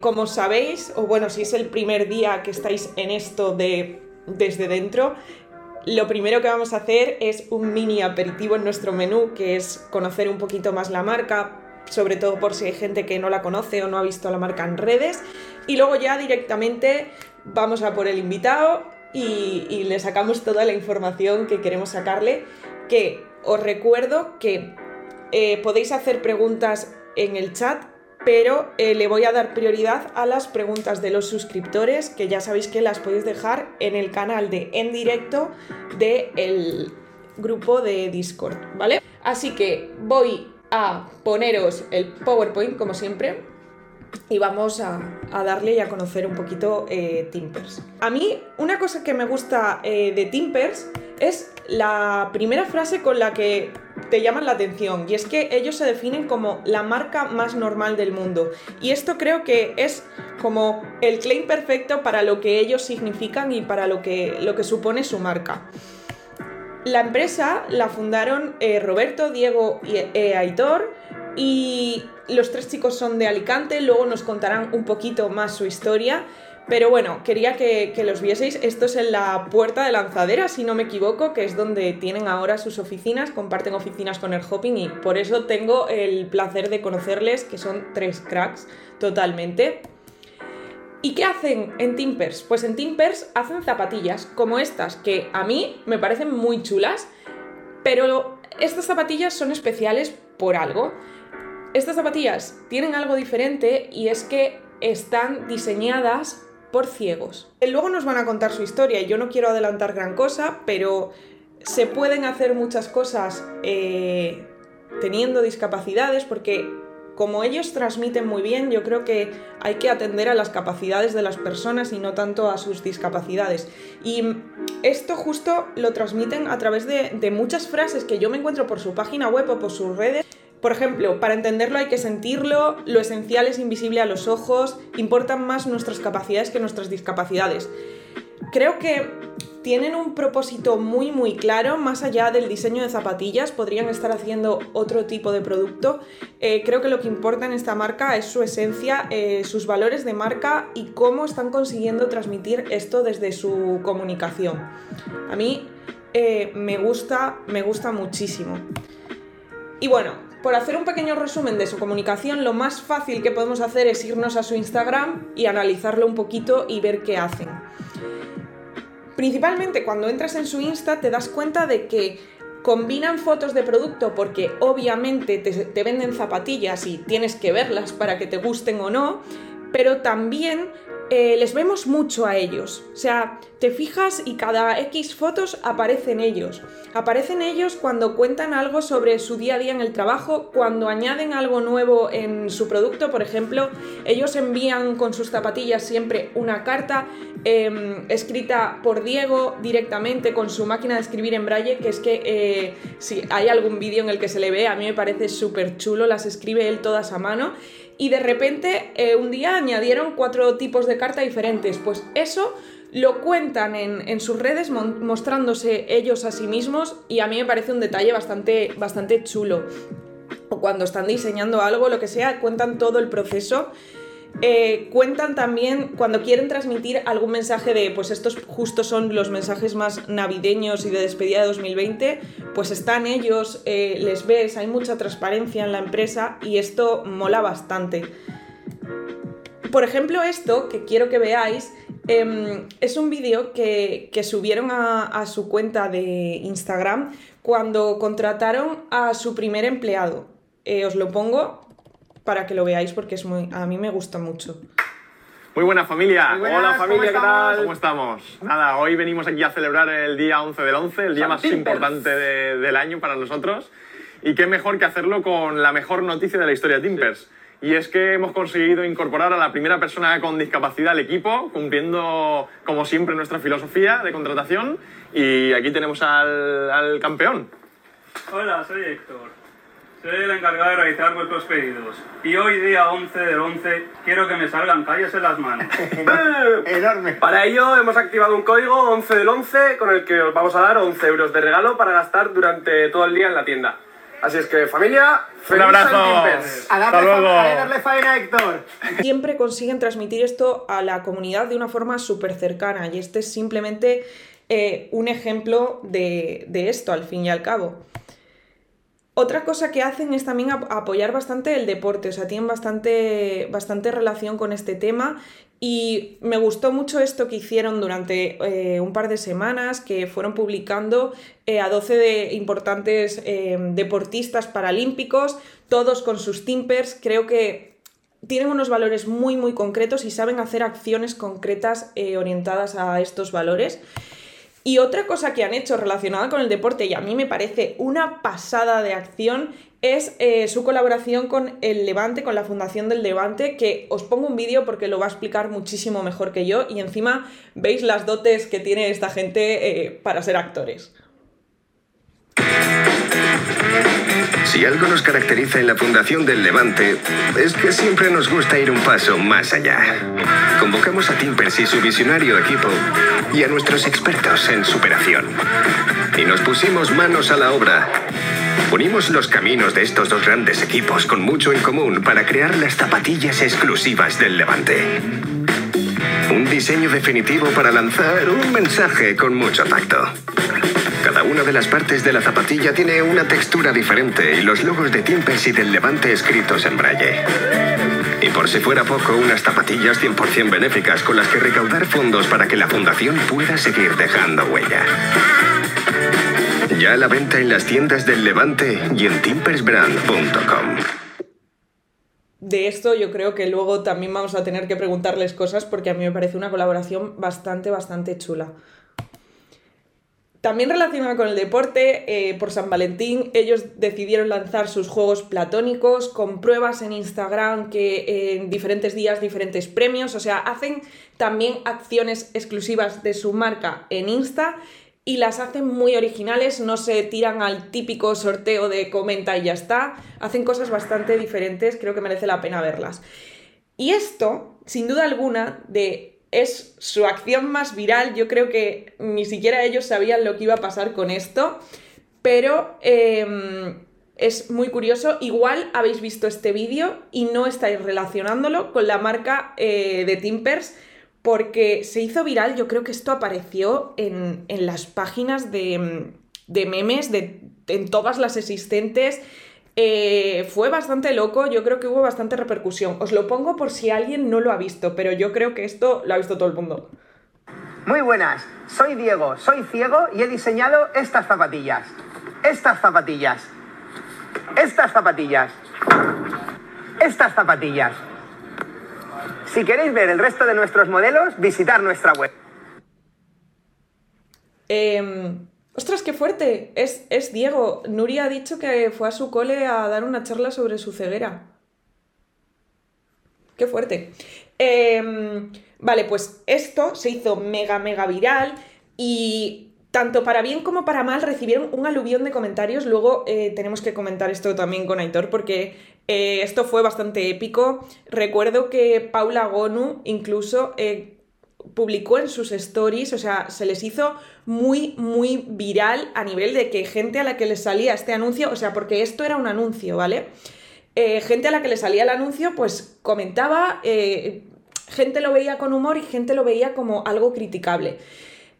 Como sabéis, o bueno, si es el primer día que estáis en esto de desde dentro, lo primero que vamos a hacer es un mini aperitivo en nuestro menú, que es conocer un poquito más la marca, sobre todo por si hay gente que no la conoce o no ha visto la marca en redes. Y luego ya directamente vamos a por el invitado y, le sacamos toda la información que queremos sacarle. Que os recuerdo que eh, podéis hacer preguntas en el chat pero eh, le voy a dar prioridad a las preguntas de los suscriptores, que ya sabéis que las podéis dejar en el canal de en directo del grupo de Discord, ¿vale? Así que voy a poneros el PowerPoint, como siempre, y vamos a, darle y a conocer un poquito eh, Timpers. A mí, una cosa que me gusta eh, de Timpers es la primera frase con la que te llaman la atención y es que ellos se definen como la marca más normal del mundo y esto creo que es como el claim perfecto para lo que ellos significan y para lo que, lo que supone su marca. La empresa la fundaron eh, Roberto, Diego y eh, Aitor y los tres chicos son de Alicante, luego nos contarán un poquito más su historia pero bueno, quería que, los vieseis. Esto es en la puerta de lanzadera, si no me equivoco, que es donde tienen ahora sus oficinas, comparten oficinas con el Hopping y por eso tengo el placer de conocerles, que son tres cracks totalmente. ¿Y qué hacen en Timpers? Pues en Timpers hacen zapatillas como estas, que a mí me parecen muy chulas, pero estas zapatillas son especiales por algo. Estas zapatillas tienen algo diferente y es que están diseñadas por ciegos. Luego nos van a contar su historia y yo no quiero adelantar gran cosa, pero se pueden hacer muchas cosas eh, teniendo discapacidades porque como ellos transmiten muy bien, yo creo que hay que atender a las capacidades de las personas y no tanto a sus discapacidades. Y esto justo lo transmiten a través de muchas frases que yo me encuentro por su página web o por sus redes por ejemplo, para entenderlo hay que sentirlo, lo esencial es invisible a los ojos, importan más nuestras capacidades que nuestras discapacidades. Creo que tienen un propósito muy muy claro, más allá del diseño de zapatillas, podrían estar haciendo otro tipo de producto. Eh, creo que lo que importa en esta marca es su esencia, eh, sus valores de marca y cómo están consiguiendo transmitir esto desde su comunicación. A mí eh, me gusta, me gusta muchísimo. Y bueno, por hacer un pequeño resumen de su comunicación, lo más fácil que podemos hacer es irnos a su Instagram y analizarlo un poquito y ver qué hacen. Principalmente cuando entras en su Insta te das cuenta de que combinan fotos de producto porque obviamente te, te, venden zapatillas y tienes que verlas para que te gusten o no, pero también eh, les vemos mucho a ellos. O sea, te fijas y cada X fotos aparecen ellos. Aparecen ellos cuando cuentan algo sobre su día a día en el trabajo, cuando añaden algo nuevo en su producto, por ejemplo, ellos envían con sus zapatillas siempre una carta em, escrita por Diego directamente con su máquina de escribir en braille, que es que eh, si hay algún vídeo en el que se le ve, a mí me parece súper chulo, las escribe él todas a mano y de repente eh, un día añadieron cuatro tipos de carta diferentes. Pues eso lo cuentan en, sus redes mostrándose ellos a sí mismos y a mí me parece un detalle bastante, bastante chulo. O cuando están diseñando algo, lo que sea, cuentan todo el proceso eh, cuentan también cuando quieren transmitir algún mensaje de, pues estos justo son los mensajes más navideños y de despedida de 2020, pues están ellos, eh, les ves, hay mucha transparencia en la empresa y esto mola bastante. Por ejemplo, esto que quiero que veáis em, es un vídeo que, subieron a, su cuenta de Instagram cuando contrataron a su primer empleado. Eh, os lo pongo para que lo veáis porque es muy, a mí me gusta mucho. Muy buena familia. Hola familia, ¿qué tal? ¿Cómo estamos? Nada, hoy venimos aquí a celebrar el día 11 del 11, el día más importante del año para nosotros. Y qué mejor que hacerlo con la mejor noticia de la historia de Timpers. Y es que hemos conseguido incorporar a la primera persona con discapacidad al equipo, cumpliendo como siempre nuestra filosofía de contratación. Y aquí tenemos al, al campeón. Hola, soy Héctor. Soy el encargado de realizar vuestros pedidos. Y hoy, día 11 del 11, quiero que me salgan calles en las manos. ¡Enorme! Para ello hemos activado un código 11 del 11 con el que os vamos a dar 11 euros de regalo para gastar durante todo el día en la tienda. Así es que, familia, un abrazo. Hasta luego. darle faena, Héctor. Siempre consiguen transmitir esto a la comunidad de una forma súper cercana y este es simplemente eh, un ejemplo de, de esto, al fin y al cabo. Otra cosa que hacen es también apoyar bastante el deporte, o sea, tienen bastante, bastante relación con este tema y me gustó mucho esto que hicieron durante eh, un par de semanas, que fueron publicando eh, a 12 de importantes eh, deportistas paralímpicos, todos con sus timpers. Creo que tienen unos valores muy, muy concretos y saben hacer acciones concretas orientadas a estos valores. Y otra cosa que han hecho relacionada con el deporte, y a mí me parece una pasada de acción, es eh, su colaboración con el Levante, con la Fundación del Levante, que os pongo un vídeo porque lo va a explicar muchísimo mejor que yo y encima veis las dotes que tiene esta gente eh, para ser actores. Si algo nos caracteriza en la Fundación del Levante, es que siempre nos gusta ir un paso más allá. Convocamos a Timpers y su visionario equipo y a nuestros expertos en superación. Y nos pusimos manos a la obra. Unimos los caminos de estos dos grandes equipos con mucho en común para crear las zapatillas exclusivas del Levante. Un diseño definitivo para lanzar un mensaje con mucho tacto. Cada una de las partes de la zapatilla tiene una textura diferente y los logos de Timpers y del Levante escritos en braille. Y por si fuera poco, unas zapatillas 100% benéficas con las que recaudar fondos para que la fundación pueda seguir dejando huella. Ya la venta en las tiendas del Levante y en timpersbrand.com. De esto yo creo que luego también vamos a tener que preguntarles cosas porque a mí me parece una colaboración bastante, bastante chula. También relacionada con el deporte, eh, por San Valentín ellos decidieron lanzar sus juegos platónicos con pruebas en Instagram que en diferentes días diferentes premios, o sea, hacen también acciones exclusivas de su marca en Insta y las hacen muy originales, no se tiran al típico sorteo de comenta y ya está, hacen cosas bastante diferentes, creo que merece la pena verlas. Y esto, sin duda alguna, de es su acción más viral. Yo creo que ni siquiera ellos sabían lo que iba a pasar con esto, pero em, es muy curioso. Igual habéis visto este vídeo y no estáis relacionándolo con la marca eh, de Timpers porque se hizo viral. Yo creo que esto apareció en, las páginas de, de memes, de, en todas las existentes. Eh, fue bastante loco, yo creo que hubo bastante repercusión. Os lo pongo por si alguien no lo ha visto, pero yo creo que esto lo ha visto todo el mundo. Muy buenas, soy Diego, soy ciego y he diseñado estas zapatillas. Estas zapatillas. Estas zapatillas. Estas zapatillas. Si queréis ver el resto de nuestros modelos, visitar nuestra web. Eh, ¡Ostras, qué fuerte! Es, es Diego. Nuria ha dicho que fue a su cole a dar una charla sobre su ceguera. ¡Qué fuerte! Em, vale, pues esto se hizo mega, mega viral y tanto para bien como para mal recibieron un aluvión de comentarios. Luego eh, tenemos que comentar esto también con Aitor porque eh, esto fue bastante épico. Recuerdo que Paula Gonu incluso eh, publicó en sus stories, o sea, se les hizo muy, muy viral a nivel de que gente a la que les salía este anuncio, o sea, porque esto era un anuncio, ¿vale? Eh, gente a la que le salía el anuncio, pues comentaba, eh, gente lo veía con humor y gente lo veía como algo criticable.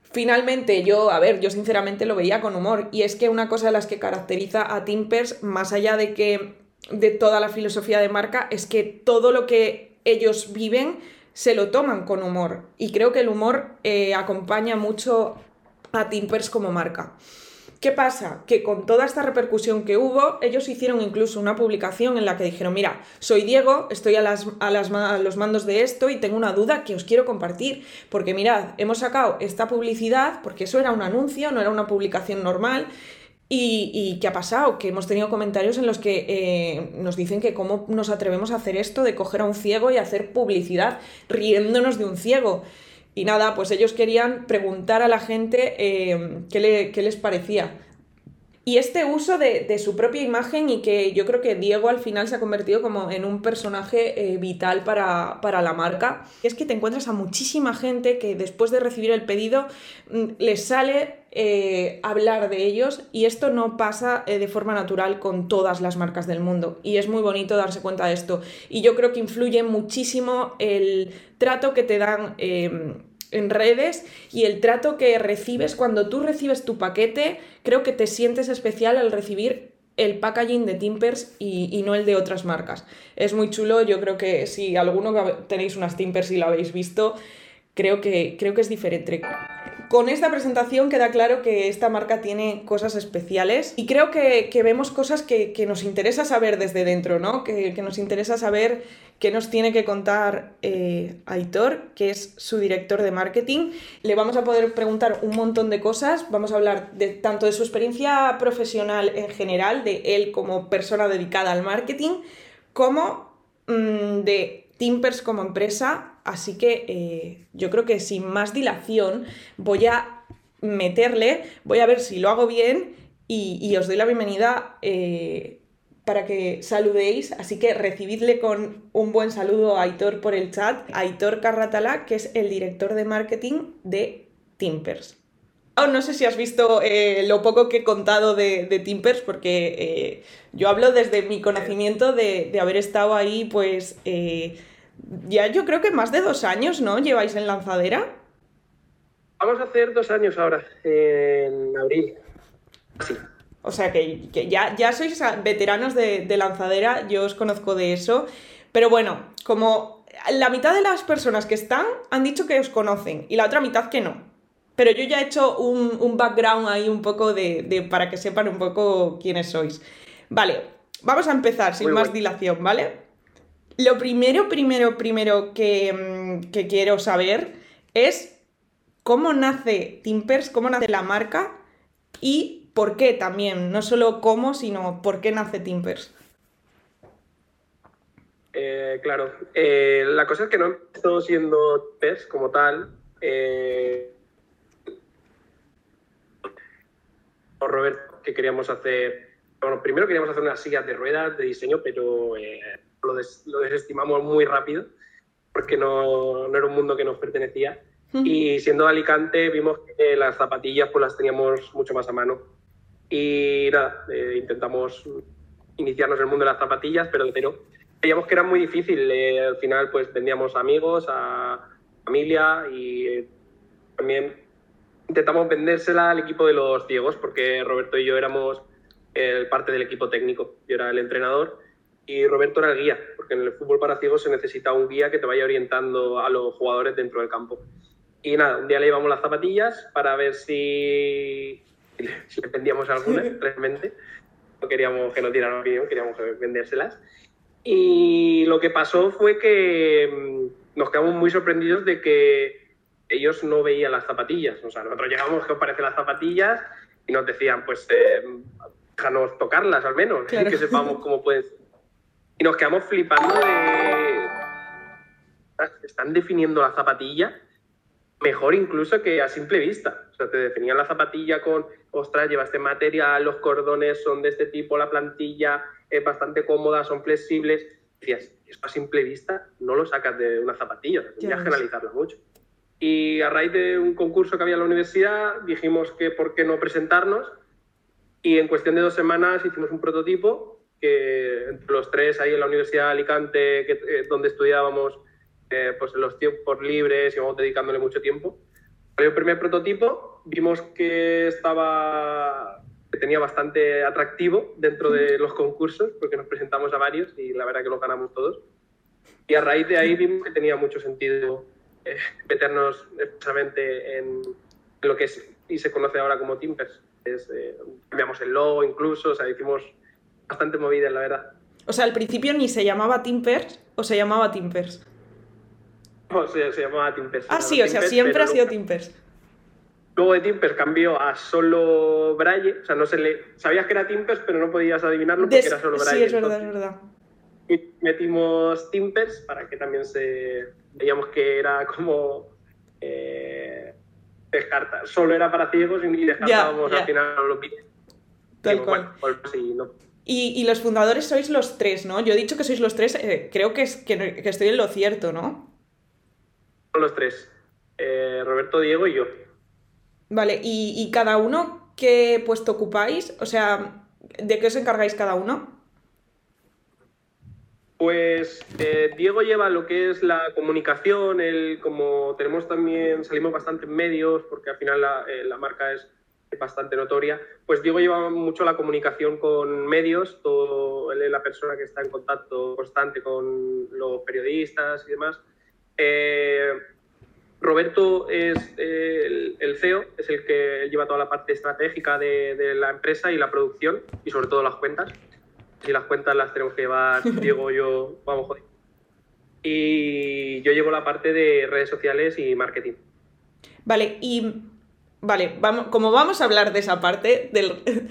Finalmente, yo, a ver, yo sinceramente lo veía con humor, y es que una cosa de las que caracteriza a Timpers, más allá de que de toda la filosofía de marca, es que todo lo que ellos viven se lo toman con humor. Y creo que el humor eh, acompaña mucho a Timpers como marca. ¿Qué pasa? Que con toda esta repercusión que hubo, ellos hicieron incluso una publicación en la que dijeron, mira, soy Diego, estoy a, a, las, a, los mandos de esto y tengo una duda que os quiero compartir, porque mirad, hemos sacado esta publicidad, porque eso era un anuncio, no era una publicación normal, y, qué ha pasado? Que hemos tenido comentarios en los que eh, nos dicen que cómo nos atrevemos a hacer esto de coger a un ciego y hacer publicidad riéndonos de un ciego. Y nada, pues ellos querían preguntar a la gente eh, qué, les parecía. Y este uso de, su propia imagen y que yo creo que Diego al final se ha convertido como en un personaje eh, vital para, para, la marca. Es que te encuentras a muchísima gente que después de recibir el pedido mm, les sale eh, hablar de ellos y esto no pasa eh, de forma natural con todas las marcas del mundo y es muy bonito darse cuenta de esto y yo creo que influye muchísimo el trato que te dan em, en redes y el trato que recibes cuando tú recibes tu paquete creo que te sientes especial al recibir el packaging de Timpers y, no el de otras marcas. Es muy chulo, yo creo que si alguno tenéis unas Timpers y lo habéis visto, creo que, creo que es diferente. Con esta presentación queda claro que esta marca tiene cosas especiales y creo que, vemos cosas que, nos interesa saber desde dentro, ¿no? Que, nos interesa saber qué nos tiene que contar eh, Aitor, que es su director de marketing. Le vamos a poder preguntar un montón de cosas, vamos a hablar tanto de su experiencia profesional en general, de él como persona dedicada al marketing, como mm, de Timpers como empresa, así que eh, yo creo que sin más dilación voy a meterle, voy a ver si lo hago bien y, os doy la bienvenida eh, para que saludéis, así que recibidle con un buen saludo a Aitor por el chat, Aitor Carratala, que es el director de marketing de Timpers. No sé si has visto eh, lo poco que he contado de, Timpers, porque yo hablo desde mi conocimiento de, haber estado ahí, pues, ya yo creo que más de dos años, ¿no? ¿Lleváis en lanzadera? Vamos a hacer dos años ahora, en abril. Sí. O sea que, ya, ya sois veteranos de, lanzadera, yo os conozco de eso. Pero bueno, como la mitad de las personas que están han dicho que os conocen y la otra mitad que no. Pero yo ya he hecho un, background ahí un poco de, para que sepan un poco quiénes sois. Vale, vamos a empezar sin más dilación, ¿vale? Lo primero, primero, primero mm, que, quiero saber es cómo nace Timpers, cómo nace la marca y por qué también. No solo cómo, sino por qué nace Timpers. Eh, claro, eh, la cosa es que no empezó siendo Timpers como tal. Eh, Roberto, que queríamos hacer. Bueno, primero queríamos hacer unas sillas de ruedas de diseño, pero eh, lo, desestimamos muy rápido porque no, no, era un mundo que nos pertenecía. Y siendo de Alicante vimos que las zapatillas pues las teníamos mucho más a mano. Y nada, eh, intentamos iniciarnos en el mundo de las zapatillas, pero de cero. Veíamos que era muy difícil. Eh, al final pues vendíamos a amigos, a familia y eh, también intentamos vendérsela al equipo de los ciegos porque Roberto y yo éramos parte del equipo técnico. Yo era el entrenador y Roberto era el guía, porque en el fútbol para ciegos se necesita un guía que te vaya orientando a los jugadores dentro del campo. Y nada, un día le llevamos las zapatillas para ver si, si le vendíamos alguna realmente. No queríamos que nos dieran opinión, queríamos vendérselas. Y lo que pasó fue que mm, nos quedamos muy sorprendidos de que ellos no veían las zapatillas. O sea, nosotros llegamos, ¿qué os parecen las zapatillas? Y nos decían, pues, eh, déjanos tocarlas al menos, que sepamos cómo pueden ser y nos quedamos flipando de. Están definiendo la zapatilla mejor incluso que a simple vista. O sea, te definían la zapatilla con, ostras, lleva este material, los cordones son de este tipo, la plantilla es bastante cómoda, son flexibles. decías, eso a simple vista no lo sacas de una zapatilla, tendrías que analizarla mucho. Y a raíz de un concurso que había en la universidad, dijimos que por qué no presentarnos. Y en cuestión de dos semanas hicimos un prototipo que entre los tres ahí en la Universidad de Alicante, que, eh, donde estudiábamos, eh, pues los tiempos libres íbamos dedicándole mucho tiempo. Salió el primer prototipo, vimos que estaba que tenía bastante atractivo dentro de los concursos, porque nos presentamos a varios y la verdad que lo ganamos todos. Y a raíz de ahí vimos que tenía mucho sentido eh, meternos expresamente en, lo que es y se conoce ahora como Timpers. Es, cambiamos el logo incluso, o sea, hicimos bastante movida, la verdad. O sea, al principio ni se llamaba Timpers o se llamaba Timpers. No, se, se llamaba Timpers. Ah, sí, o sea, siempre ha sido Timpers. Luego de Timpers cambió a solo Braille, o sea, no se le... Sabías que era Timpers, pero no podías adivinarlo porque era solo Braille. Sí, es verdad, es verdad. Y metimos Timpers para que también se... Veíamos que era como... Eh, descartar. Solo era para ciegos y descartábamos al final los. Tal cual. Bueno, sí, no, y, los fundadores sois los tres, ¿no? Yo he dicho que sois los tres, eh, creo que, es, que, estoy en lo cierto, ¿no? Son los tres. Eh, Roberto, Diego y yo. Vale, ¿Y, ¿y cada uno qué puesto ocupáis? O sea, ¿de qué os encargáis cada uno? Pues eh, Diego lleva lo que es la comunicación, el, como tenemos también, salimos bastante en medios, porque al final la, eh, la, marca es bastante notoria, pues Diego lleva mucho la comunicación con medios, todo, él es la persona que está en contacto constante con los periodistas y demás. Eh, Roberto es el, el, CEO, es el que lleva toda la parte estratégica de, de la empresa y la producción, y sobre todo las cuentas si las cuentas las tenemos que llevar Diego yo, vamos, joder. Y yo llevo la parte de redes sociales y marketing. Vale, y vale, vamos, como vamos a hablar de esa parte del...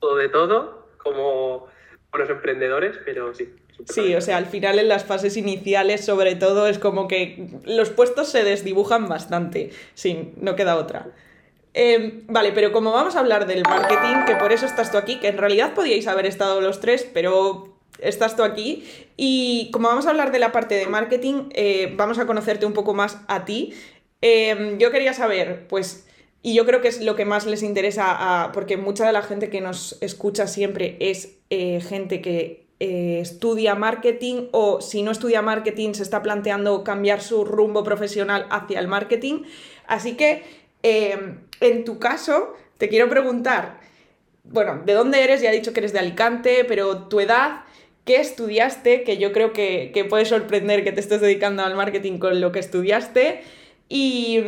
Todo de todo, como buenos emprendedores, pero sí. Sí, o sea, al final en las fases iniciales sobre todo es como que los puestos se desdibujan bastante, sí, no queda otra. Eh, vale, pero como vamos a hablar del marketing, que por eso estás tú aquí, que en realidad podíais haber estado los tres, pero estás tú aquí. Y como vamos a hablar de la parte de marketing, eh, vamos a conocerte un poco más a ti. Eh, yo quería saber, pues, y yo creo que es lo que más les interesa, a, porque mucha de la gente que nos escucha siempre es gente que estudia marketing o si no estudia marketing se está planteando cambiar su rumbo profesional hacia el marketing. Así que Em, en tu caso, te quiero preguntar, bueno, ¿de dónde eres? Ya he dicho que eres de Alicante, pero tu edad, ¿qué estudiaste? Que yo creo que, que puede sorprender que te estés dedicando al marketing con lo que estudiaste. Y,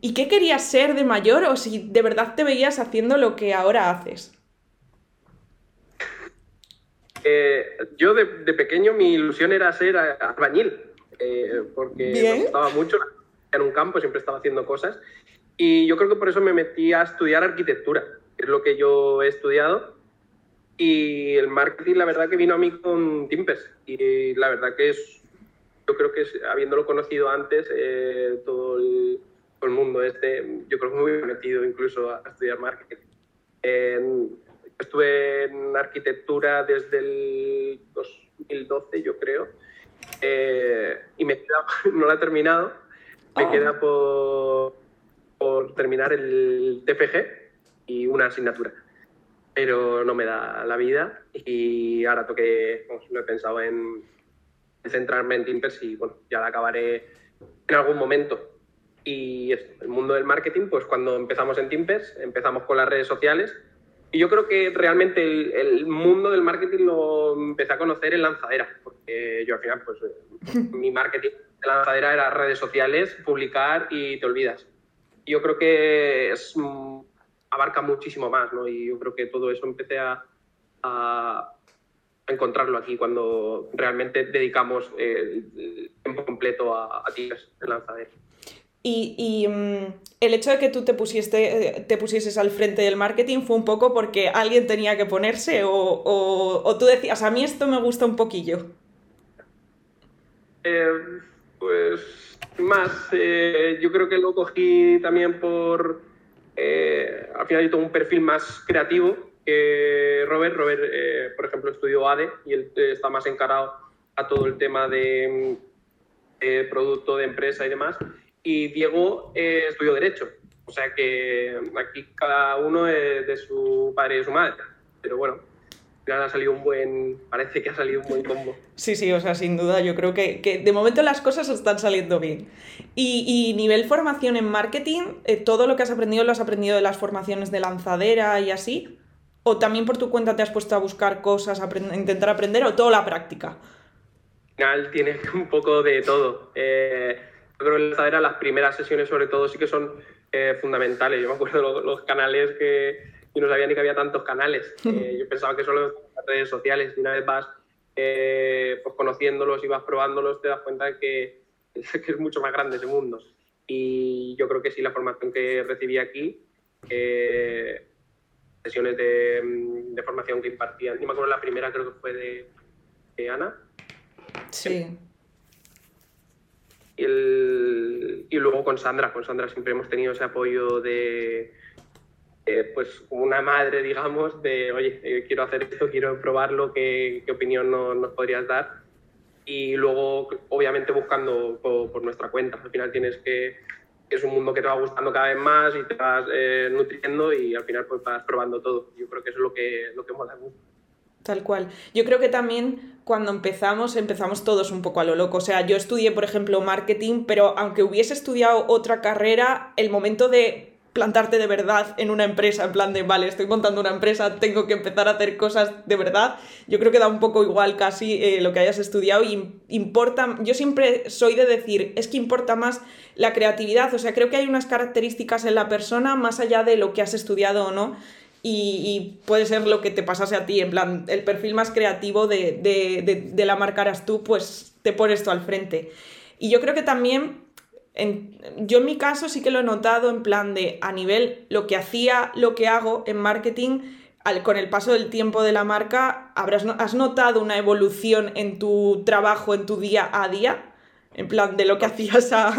y, qué querías ser de mayor o si de verdad te veías haciendo lo que ahora haces? Eh, yo de, de, pequeño mi ilusión era ser albañil, eh, porque me gustaba mucho en un campo, siempre estaba haciendo cosas y yo creo que por eso me metí a estudiar arquitectura, que es lo que yo he estudiado. Y el marketing, la verdad que vino a mí con Timpes. Y la verdad que es, yo creo que habiéndolo conocido antes, eh, todo, el, el, mundo este, yo creo que me hubiera metido incluso a, estudiar marketing. En, estuve en arquitectura desde el 2012, yo creo. Eh, y me queda, no la he terminado, me oh. queda por por terminar el TFG y una asignatura. Pero no me da la vida y ahora toque, pues, no he pensado en centrarme en Timpers y bueno, ya la acabaré en algún momento. Y el mundo del marketing, pues cuando empezamos en Timpers, empezamos con las redes sociales. Y yo creo que realmente el, el, mundo del marketing lo empecé a conocer en lanzadera, porque yo al final, pues mi marketing de lanzadera era redes sociales, publicar y te olvidas yo creo que es, mm, abarca muchísimo más, ¿no? Y yo creo que todo eso empecé a, a encontrarlo aquí cuando realmente dedicamos el tiempo completo a, a en lanzadera. Y, y um, el hecho de que tú te, pusiste, te pusieses al frente del marketing fue un poco porque alguien tenía que ponerse o, o, o tú decías, a mí esto me gusta un poquillo. Eh, pues más, eh, yo creo que lo cogí también por, eh, al final yo tengo un perfil más creativo que Robert. Robert, eh, por ejemplo, estudió ADE y él está más encarado a todo el tema de, de producto, de empresa y demás. Y Diego estudió Derecho. O sea que aquí cada uno es de su padre y de su madre. Pero bueno, ha salido un buen, parece que ha salido un buen combo. Sí, sí, o sea, sin duda, yo creo que, que de momento las cosas están saliendo bien. Y, y nivel formación en marketing, eh, ¿todo lo que has aprendido lo has aprendido de las formaciones de lanzadera y así? ¿O también por tu cuenta te has puesto a buscar cosas, a intentar aprender o toda la práctica? Al final tiene un poco de todo. Eh, yo creo que en lanzadera las primeras sesiones sobre todo sí que son eh, fundamentales. Yo me acuerdo los, los canales que y no sabía ni que había tantos canales. Eh, yo pensaba que solo las redes sociales y una vez vas eh, pues conociéndolos y vas probándolos te das cuenta de que, que, es mucho más grande ese mundo. Y yo creo que sí, la formación que recibí aquí, eh, sesiones de, de, formación que impartían, ni me acuerdo la primera, creo que fue de, de Ana. Sí. Y, el, y luego con Sandra, con Sandra siempre hemos tenido ese apoyo de eh, pues una madre, digamos, de, oye, eh, quiero hacer esto, quiero probarlo, ¿qué, qué opinión nos, nos, podrías dar? Y luego, obviamente, buscando por, por, nuestra cuenta. Al final tienes que es un mundo que te va gustando cada vez más y te vas eh, nutriendo y al final pues vas probando todo. Yo creo que eso es lo que, lo que mola. Tal cual. Yo creo que también cuando empezamos, empezamos todos un poco a lo loco. O sea, yo estudié, por ejemplo, marketing, pero aunque hubiese estudiado otra carrera, el momento de plantarte de verdad en una empresa, en plan de, vale, estoy montando una empresa, tengo que empezar a hacer cosas de verdad, yo creo que da un poco igual casi eh, lo que hayas estudiado y importa, yo siempre soy de decir, es que importa más la creatividad, o sea, creo que hay unas características en la persona más allá de lo que has estudiado o no. Y, puede ser lo que te pasase a ti, en plan, el perfil más creativo de, de, de la marca eras tú, pues te pones tú al frente. Y yo creo que también yo en mi caso sí que lo he notado en plan de a nivel lo que hacía, lo que hago en marketing, con el paso del tiempo de la marca, habrás, ¿has notado una evolución en tu trabajo, en tu día a día? En plan de lo que hacías a...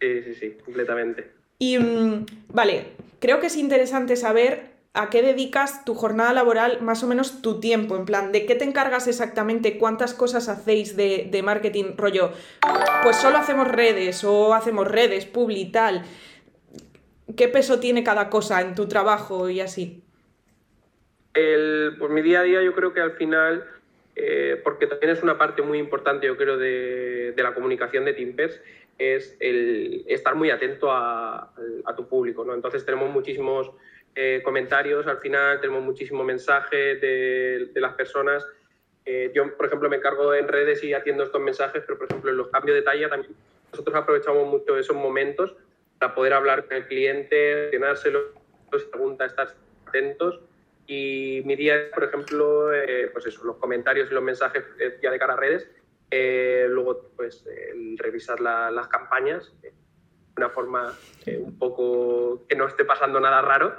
Sí, sí, sí, completamente. Y mm, vale, creo que es interesante saber a qué dedicas tu jornada laboral, más o menos tu tiempo, en plan, ¿de qué te encargas exactamente? ¿Cuántas cosas hacéis de, marketing rollo? Pues solo hacemos redes o hacemos redes, publi tal. ¿Qué peso tiene cada cosa en tu trabajo y así? El, pues mi día a día yo creo que al final, eh, porque también es una parte muy importante yo creo de, la comunicación de Timpers, es el estar muy atento a, a tu público, ¿no? Entonces tenemos muchísimos eh, comentarios, al final tenemos muchísimo mensaje de, las personas. Eh, yo, por ejemplo, me encargo en redes y atiendo estos mensajes, pero, por ejemplo, en los cambios de talla también nosotros aprovechamos mucho esos momentos para poder hablar con el cliente, llenárselo, si pregunta, estar atentos. Y mi día, por ejemplo, eh, pues eso, los comentarios y los mensajes ya de cara a redes. luego, pues, revisar las campañas de una forma un poco que no esté pasando nada raro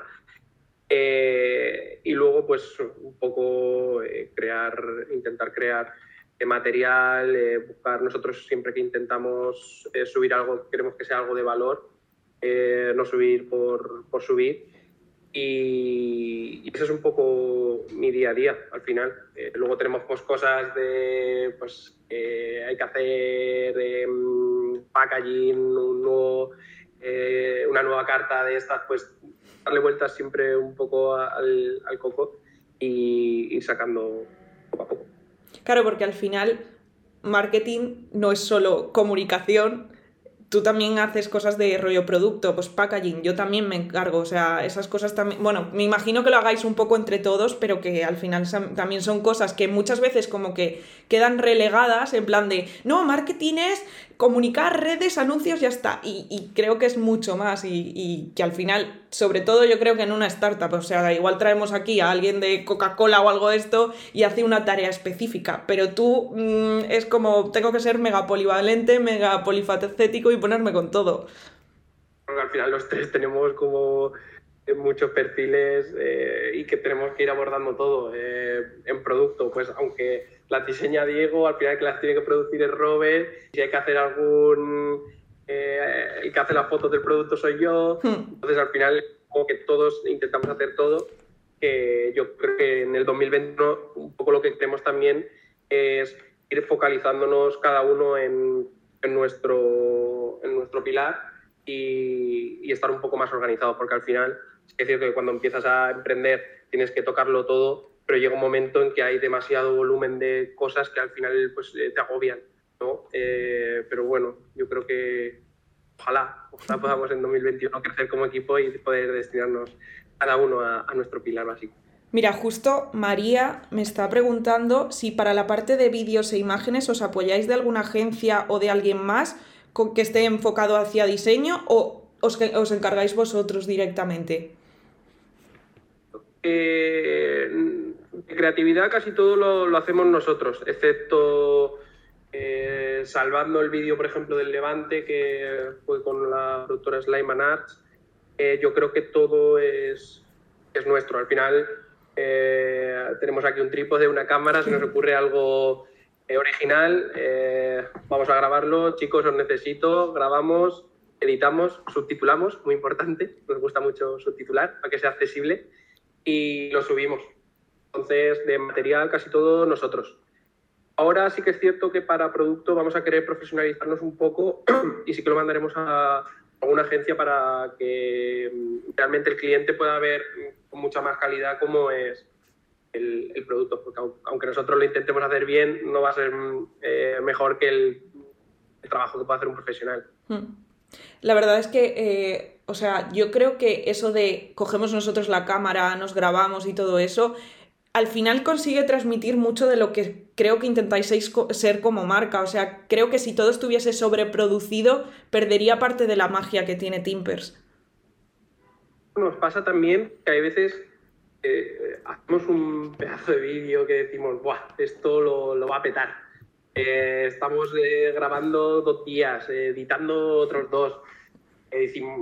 eh, y luego, pues, un poco eh, crear, intentar crear eh, material, buscar, nosotros siempre que intentamos subir algo, queremos que sea algo de valor, no subir por, por subir. Y, y, eso es un poco mi día a día, al final. luego tenemos pues, cosas de, pues, hay que hacer packaging, un nuevo, una nueva carta de estas, pues darle vueltas siempre un poco al, coco y ir sacando poco a poco. Claro, porque al final marketing no es solo comunicación, tú también haces cosas de rollo producto, pues packaging, yo también me encargo, o sea, esas cosas también, bueno, me imagino que lo hagáis un poco entre todos, pero que al final también son cosas que muchas veces como que quedan relegadas en plan de, no, marketing es comunicar redes, anuncios, ya está. Y, creo que es mucho más y, que al final, sobre todo yo creo que en una startup, o sea, igual traemos aquí a alguien de Coca-Cola o algo de esto y hace una tarea específica, pero tú mm, es como, tengo que ser mega polivalente, mega polifacético y ponerme con todo. al final los tres tenemos como muchos perfiles eh, y que tenemos que ir abordando todo eh, en producto, pues aunque las diseña Diego, al final que las tiene que producir es Robert, si hay que hacer algún... Eh, el que hace las fotos del producto soy yo, hmm. entonces al final como que todos intentamos hacer todo, que yo creo que en el 2021 un poco lo que queremos también es ir focalizándonos cada uno en, en nuestro, en nuestro pilar y, y, estar un poco más organizados, porque al final es cierto que cuando empiezas a emprender tienes que tocarlo todo pero llega un momento en que hay demasiado volumen de cosas que al final pues, eh, te agobian. ¿no? Eh, pero bueno, yo creo que ojalá, ojalá podamos en 2021 crecer como equipo y poder destinarnos cada uno a, nuestro pilar básico. Mira, justo María me está preguntando si para la parte de vídeos e imágenes os apoyáis de alguna agencia o de alguien más que esté enfocado hacia diseño o os, os encargáis vosotros directamente. Eh, creatividad casi todo lo, hacemos nosotros, excepto eh, salvando el vídeo, por ejemplo, del Levante, que fue con la productora Slime and Arts. Eh, yo creo que todo es, es nuestro. Al final eh, tenemos aquí un trípode, una cámara, se nos ocurre algo original, vamos a grabarlo, chicos, os necesito, grabamos, editamos, subtitulamos, muy importante, nos gusta mucho subtitular para que sea accesible y lo subimos. Entonces, de material casi todo nosotros. Ahora sí que es cierto que para producto vamos a querer profesionalizarnos un poco y sí que lo mandaremos a alguna agencia para que mm, realmente el cliente pueda ver con mucha más calidad cómo es el, producto, porque aunque nosotros lo intentemos hacer bien, no va a ser mm, eh, mejor que el, trabajo que puede hacer un profesional. Hmm. La verdad es que, eh, o sea, yo creo que eso de cogemos nosotros la cámara, nos grabamos y todo eso, al final consigue transmitir mucho de lo que creo que intentáis ser como marca. O sea, creo que si todo estuviese sobreproducido, perdería parte de la magia que tiene Timpers. Nos pasa también que hay veces eh, hacemos un pedazo de vídeo que decimos, ¡buah! Esto lo, va a petar. Eh, estamos eh, grabando dos días, editando otros dos,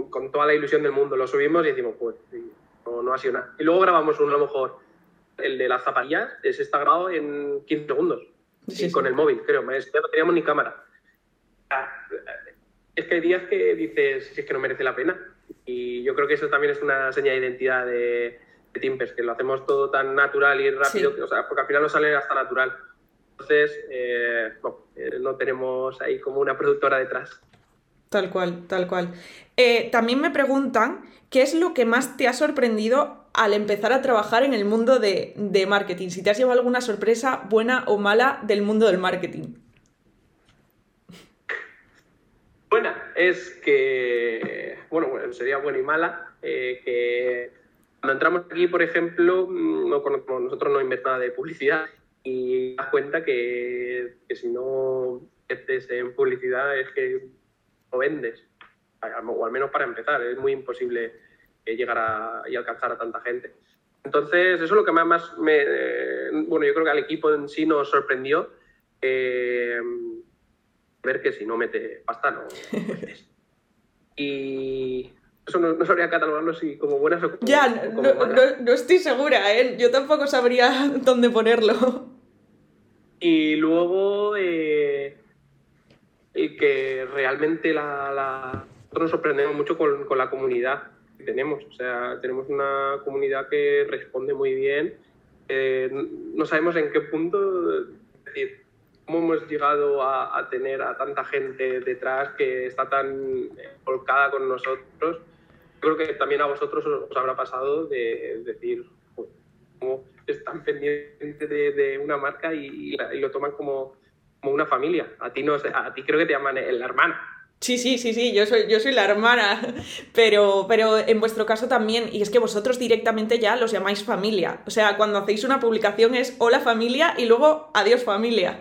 con toda la ilusión del mundo. Lo subimos y decimos, pues, no, no ha sido nada. Y luego grabamos uno a lo mejor el de las zapatillas, ese está grabado en 15 segundos. con el móvil, creo. no teníamos ni cámara. Es que hay días que dices, si es que no merece la pena. Y yo creo que eso también es una señal de identidad de, de Timpers, que lo hacemos todo tan natural y rápido, o sea, porque al final no sale hasta natural. Entonces, eh, eh, no tenemos ahí como una productora detrás. Tal cual, tal cual. Eh, también me preguntan, ¿qué es lo que más te ha sorprendido al empezar a trabajar en el mundo de, marketing? Si te has llevado alguna sorpresa buena o mala del mundo del marketing. Buena, es que, bueno, sería buena y mala, eh, que cuando entramos aquí, por ejemplo, mm, no nosotros no inventamos nada de publicidad y das cuenta que, si no estés en publicidad es que no vendes, o al menos para empezar, es muy imposible llegar a, y alcanzar a tanta gente. Entonces, eso es lo que más me... bueno, yo creo que al equipo en sí nos sorprendió eh, ver que si no mete pasta no, Y eso no, sabría catalogarlo si como buenas o como Ya, no, no, estoy segura, ¿eh? Yo tampoco sabría dónde ponerlo. Y luego... Eh, y que realmente la, la, nosotros nos sorprendemos mucho con, con la comunidad tenemos. O sea, tenemos una comunidad que responde muy bien. no sabemos en qué punto, es decir, cómo hemos llegado a, tener a tanta gente detrás que está tan volcada con nosotros. Creo que también a vosotros os, habrá pasado de, decir cómo están pendientes de, una marca y, lo toman como, como una familia. A ti, no, a ti creo que te llaman la hermana Sí, sí, sí, sí, yo soy, yo soy la hermana, pero, pero en vuestro caso también, y es que vosotros directamente ya los llamáis familia. O sea, cuando hacéis una publicación es hola familia y luego adiós familia.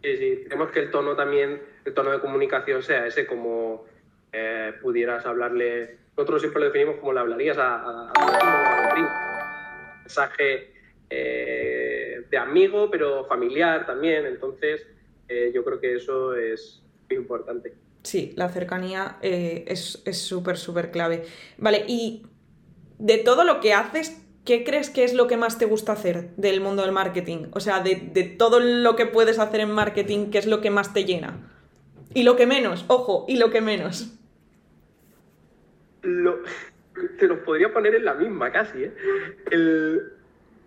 Sí, sí, tenemos que el tono también, el tono de comunicación sea ese como eh, pudieras hablarle, nosotros siempre lo definimos como le hablarías a, a, un mensaje eh, de amigo, pero familiar también, entonces eh, yo creo que eso es importante. Sí, la cercanía eh, es súper, súper clave. Vale, y de todo lo que haces, ¿qué crees que es lo que más te gusta hacer del mundo del marketing? O sea, de, todo lo que puedes hacer en marketing, ¿qué es lo que más te llena? Y lo que menos, ojo, y lo que menos. Lo, te los podría poner en la misma casi. ¿eh?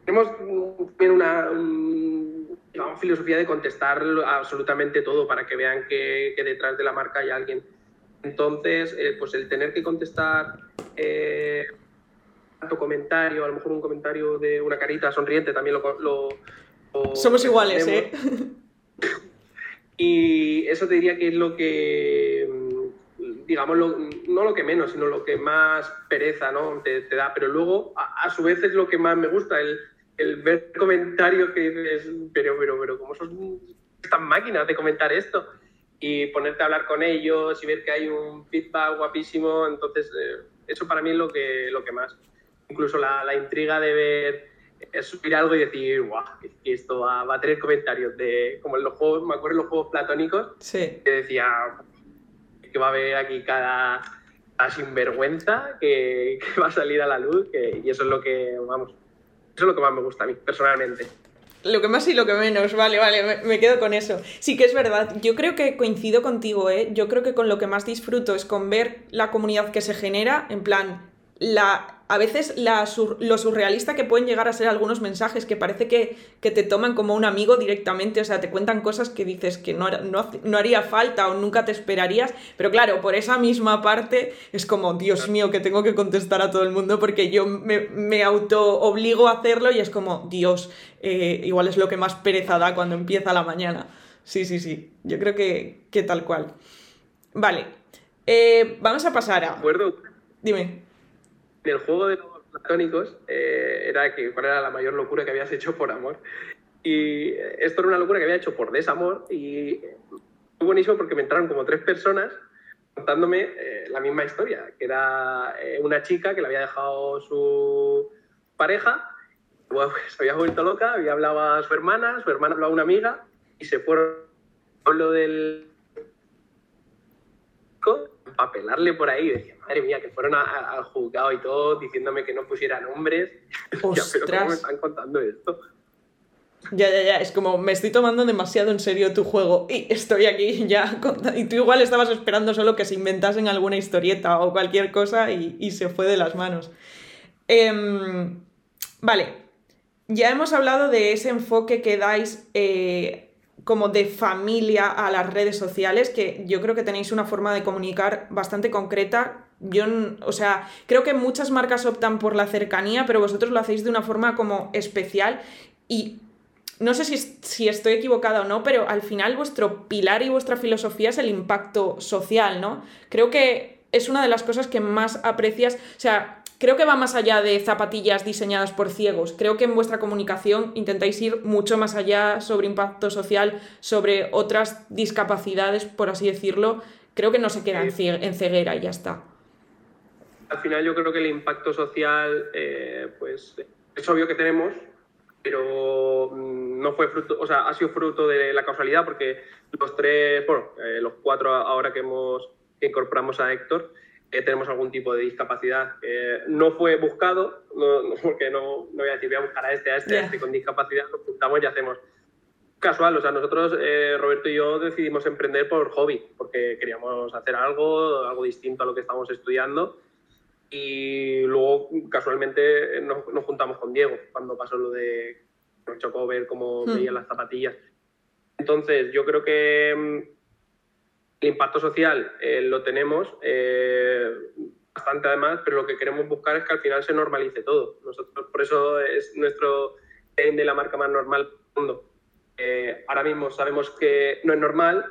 tenemos una, filosofía de contestar absolutamente todo para que vean que, detrás de la marca hay alguien. Entonces, eh, pues el tener que contestar eh, tanto comentario, a lo mejor un comentario de una carita sonriente también lo... Somos iguales, ¿eh? Y eso te diría que es lo que, digamos, no lo que menos, sino lo que más pereza ¿no? te, da, pero luego a, a, su vez es lo que más me gusta, el, el ver comentarios que dices, pero, pero, pero, ¿cómo son estas máquinas de comentar esto? Y ponerte a hablar con ellos y ver que hay un feedback guapísimo, entonces eh, eso para mí es lo que, lo que más. Incluso la, la intriga de ver es subir algo y decir, guau, que esto va, a tener comentarios de, como en los juegos, me acuerdo en los juegos platónicos, que decía que va a haber aquí cada, sinvergüenza que, que, va a salir a la luz, y eso es lo que, vamos, es lo que más me gusta a mí, personalmente. Lo que más y lo que menos, vale, vale, me, quedo con eso. Sí que es verdad, yo creo que coincido contigo, ¿eh? Yo creo que con lo que más disfruto es con ver la comunidad que se genera, en plan, la a veces la lo surrealista que pueden llegar a ser algunos mensajes que parece que, te toman como un amigo directamente, o sea, te cuentan cosas que dices que no, no, haría falta o nunca te esperarías, pero claro, por esa misma parte es como, Dios mío, que tengo que contestar a todo el mundo porque yo me, auto obligo a hacerlo y es como, Dios, eh, igual es lo que más pereza da cuando empieza la mañana. Sí, sí, sí, yo creo que, que tal cual. Vale, eh, vamos a pasar a... acuerdo? Dime en el juego de los platónicos eh, era que cuál era la mayor locura que habías hecho por amor. Y esto era una locura que había hecho por desamor y fue buenísimo porque me entraron como tres personas contándome eh, la misma historia, que era eh, una chica que le había dejado su pareja, se había vuelto loca, había hablado a su hermana, su hermana hablaba a una amiga y se fueron lo del para pelarle por ahí. Y decía, madre mía, que fueron al juzgado y todo diciéndome que no pusiera nombres. ya, pero ¿cómo me están contando esto? Ya, ya, ya, es como me estoy tomando demasiado en serio tu juego y estoy aquí ya. Y tú igual estabas esperando solo que se inventasen alguna historieta o cualquier cosa y, se fue de las manos. Em, vale, ya hemos hablado de ese enfoque que dais eh, como de familia a las redes sociales, que yo creo que tenéis una forma de comunicar bastante concreta. Yo, o sea, creo que muchas marcas optan por la cercanía, pero vosotros lo hacéis de una forma como especial y no sé si, si, estoy equivocada o no, pero al final vuestro pilar y vuestra filosofía es el impacto social, ¿no? Creo que es una de las cosas que más aprecias, o sea, creo que va más allá de zapatillas diseñadas por ciegos. Creo que en vuestra comunicación intentáis ir mucho más allá sobre impacto social, sobre otras discapacidades, por así decirlo. Creo que no se queda en ceguera y ya está. Al final yo creo que el impacto social, eh, pues es obvio que tenemos, pero mm, no fue fruto, o sea, ha sido fruto de la causalidad porque los tres, bueno, eh, los cuatro ahora que hemos que incorporamos a Héctor, tenemos algún tipo de discapacidad. no fue buscado, porque no, no, voy a decir voy a buscar a este, a este, a este con discapacidad, nos juntamos y hacemos casual. O sea, nosotros, eh, Roberto y yo, decidimos emprender por hobby, porque queríamos hacer algo, algo distinto a lo que estábamos estudiando. Y luego, casualmente, nos, nos juntamos con Diego cuando pasó lo de. Nos chocó ver cómo veían las zapatillas. Entonces, yo creo que mm, el impacto social eh, lo tenemos eh, bastante además, pero lo que queremos buscar es que al final se normalice todo. Nosotros, por eso es nuestro de la marca más normal del mundo. Eh, ahora mismo sabemos que no es normal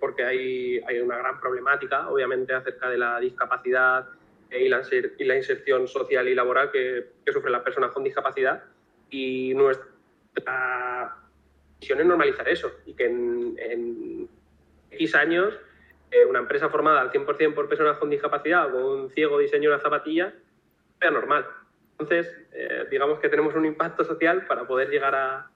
porque hay, hay, una gran problemática, obviamente, acerca de la discapacidad y la, y la inserción social y laboral que, que, sufren las personas con discapacidad. Y nuestra misión es normalizar eso y que en X años, eh, una empresa formada al 100% por personas con discapacidad o un ciego diseño una zapatilla sea normal. Entonces, eh, digamos que tenemos un impacto social para poder llegar a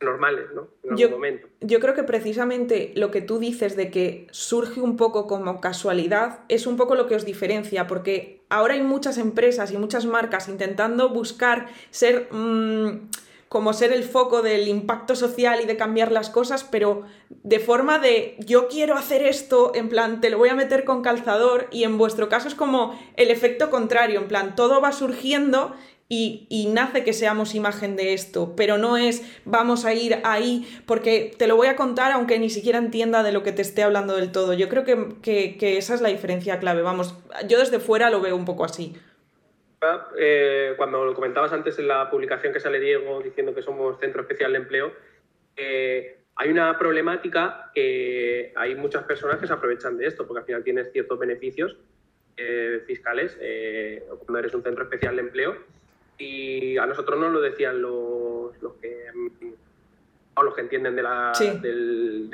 normales, ¿no? En algún yo, momento. Yo creo que precisamente lo que tú dices de que surge un poco como casualidad es un poco lo que os diferencia, porque ahora hay muchas empresas y muchas marcas intentando buscar ser... Mm, como ser el foco del impacto social y de cambiar las cosas, pero de forma de yo quiero hacer esto, en plan, te lo voy a meter con calzador y en vuestro caso es como el efecto contrario, en plan, todo va surgiendo y, nace que seamos imagen de esto, pero no es vamos a ir ahí porque te lo voy a contar aunque ni siquiera entienda de lo que te esté hablando del todo. Yo creo que, que esa es la diferencia clave, vamos, yo desde fuera lo veo un poco así. Eh, cuando lo comentabas antes en la publicación que sale Diego diciendo que somos centro especial de empleo, eh, hay una problemática que hay muchas personas que se aprovechan de esto, porque al final tienes ciertos beneficios eh, fiscales cuando eres un centro especial de empleo. Y a nosotros nos lo decían los, que o los que entienden de la, del,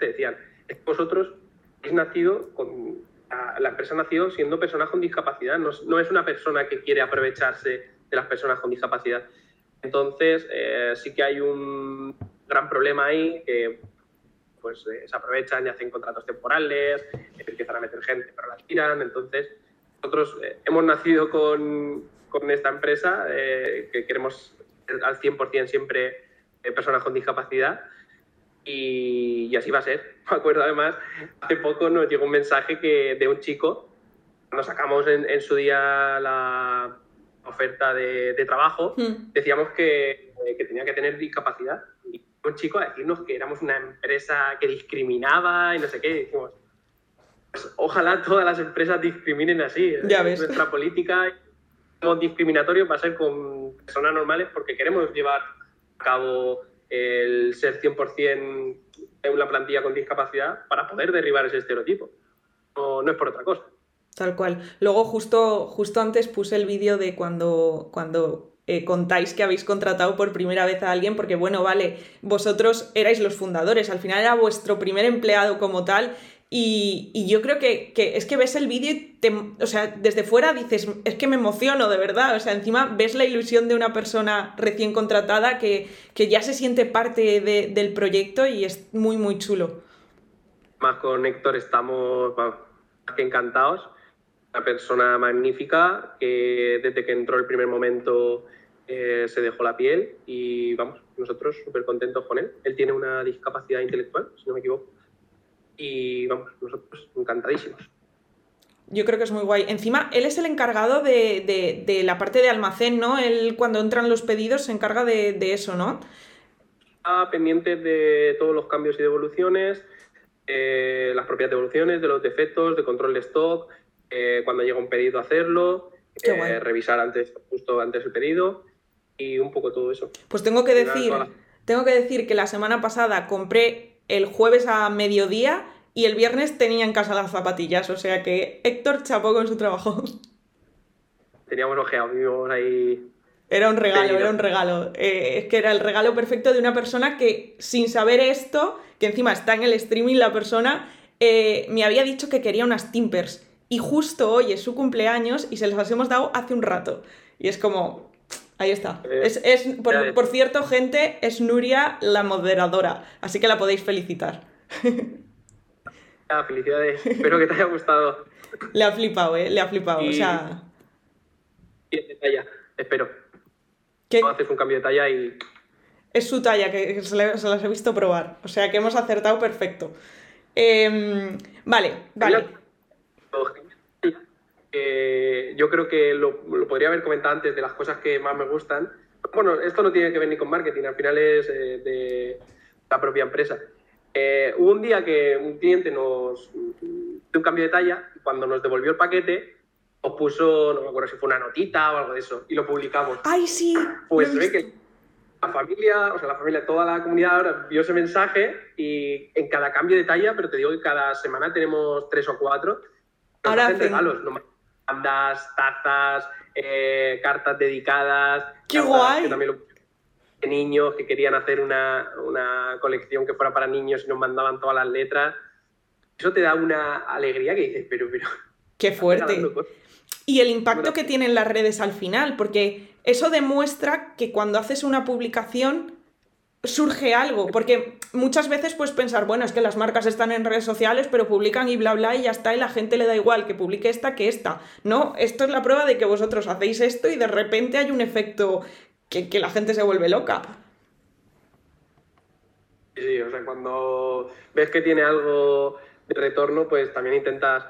decían, es que vosotros habéis nacido con la, empresa nació siendo personas con discapacidad, no, es una persona que quiere aprovecharse de las personas con discapacidad. Entonces, eh, sí que hay un gran problema ahí que pues, eh, se aprovechan y hacen contratos temporales, empiezan a meter gente, pero la tiran. Entonces, nosotros eh, hemos nacido con, con esta empresa que queremos al 100% siempre personas con discapacidad y, así va a ser. Me acuerdo además, hace poco nos llegó un mensaje que, de un chico cuando sacamos en, su día la oferta de, trabajo, hmm. decíamos que, que, tenía que tener discapacidad. Y un chico a decirnos que éramos una empresa que discriminaba y no sé qué. Y dijimos, pues, ojalá todas las empresas discriminen así. Ya ves. Nuestra política discriminatorio va a ser con personas normales porque queremos llevar a cabo el ser 100% en una plantilla con discapacidad para poder derribar ese estereotipo. No, no es por otra cosa. Tal cual. Luego justo, justo antes puse el vídeo de cuando, cuando eh, contáis que habéis contratado por primera vez a alguien, porque bueno, vale, vosotros erais los fundadores, al final era vuestro primer empleado como tal y, yo creo que, es que ves el vídeo y o sea, desde fuera dices, es que me emociono de verdad. O sea, encima ves la ilusión de una persona recién contratada que, ya se siente parte del proyecto y es muy, muy chulo. Más con Héctor estamos más que encantados. Una persona magnífica que desde que entró el primer momento eh, se dejó la piel y vamos, nosotros súper contentos con él. Él tiene una discapacidad intelectual, si no me equivoco y vamos, nosotros encantadísimos. Yo creo que es muy guay. Encima, él es el encargado de, la parte de almacén, ¿no? Él cuando entran los pedidos se encarga de, eso, ¿no? Está pendiente de todos los cambios y devoluciones, eh, las propias devoluciones, de los defectos, de control de stock, eh, cuando llega un pedido hacerlo, eh, revisar antes, justo antes el pedido y un poco todo eso. Pues tengo que decir, tengo que decir que la semana pasada compré el jueves a mediodía y el viernes tenía en casa las zapatillas. O sea que Héctor chapó con su trabajo. Teníamos ojeado, ahí. Era un regalo, era un regalo. Eh, es que era el regalo perfecto de una persona que, sin saber esto, que encima está en el streaming la persona, eh, me había dicho que quería unas Timpers. Y justo hoy es su cumpleaños y se las hemos dado hace un rato. Y es como, Ahí está. Eh, es, por, cierto, gente, es Nuria la moderadora, así que la podéis felicitar. Ah, felicidades. Espero que te haya gustado. Le ha flipado, ¿eh? Le ha flipado, o sea... Y de talla, espero. ¿Qué? haces un cambio de talla y... Es su talla, que se, las he visto probar. O sea, que hemos acertado perfecto. Em, vale, vale yo creo que lo, podría haber comentado antes de las cosas que más me gustan. Bueno, esto no tiene que ver ni con marketing, al final es eh, de la propia empresa. Eh, hubo un día que un cliente nos dio un cambio de talla y cuando nos devolvió el paquete os puso, no me acuerdo si fue una notita o algo de eso, y lo publicamos. ¡Ay, sí! Pues ve que la familia, o sea, la familia, toda la comunidad ahora vio ese mensaje y en cada cambio de talla, pero te digo que cada semana tenemos tres o cuatro, ahora hacen regalos, no bandas, tazas, eh, cartas dedicadas. ¡Qué guay! de niños que querían hacer una, colección que fuera para niños y nos mandaban todas las letras. Eso te da una alegría que dices, pero, pero. ¡Qué fuerte! Y el impacto que tienen las redes al final, porque eso demuestra que cuando haces una publicación surge algo, porque muchas veces puedes pensar, bueno, es que las marcas están en redes sociales, pero publican y bla, bla, y ya está, y la gente le da igual que publique esta que esta. No, esto es la prueba de que vosotros hacéis esto y de repente hay un efecto que, la gente se vuelve loca. Sí, o sea, cuando ves que tiene algo de retorno, pues también intentas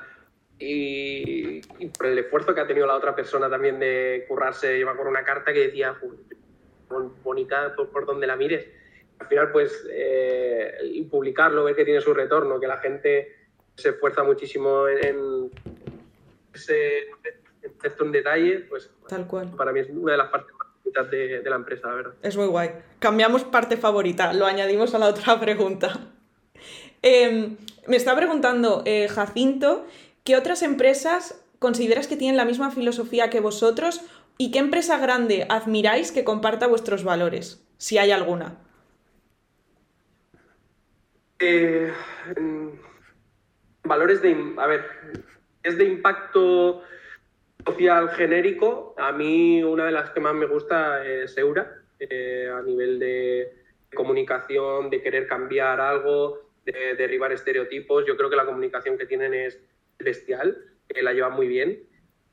y, por el esfuerzo que ha tenido la otra persona también de currarse, lleva con una carta que decía, bonita por, por donde la mires, al final, pues, eh, publicarlo, ver que tiene su retorno, que la gente se esfuerza muchísimo en, ese excepto un detalle, pues Tal cual. para mí es una de las partes favoritas de, la empresa, la verdad. Es muy guay. Cambiamos parte favorita, lo añadimos a la otra pregunta. Em, me está preguntando eh, Jacinto, ¿qué otras empresas consideras que tienen la misma filosofía que vosotros y qué empresa grande admiráis que comparta vuestros valores, si hay alguna? Eh, valores de... A ver, es de impacto social genérico. A mí una de las que más me gusta es Eura, eh, a nivel de comunicación, de querer cambiar algo, de derribar estereotipos. Yo creo que la comunicación que tienen es bestial, que la llevan muy bien.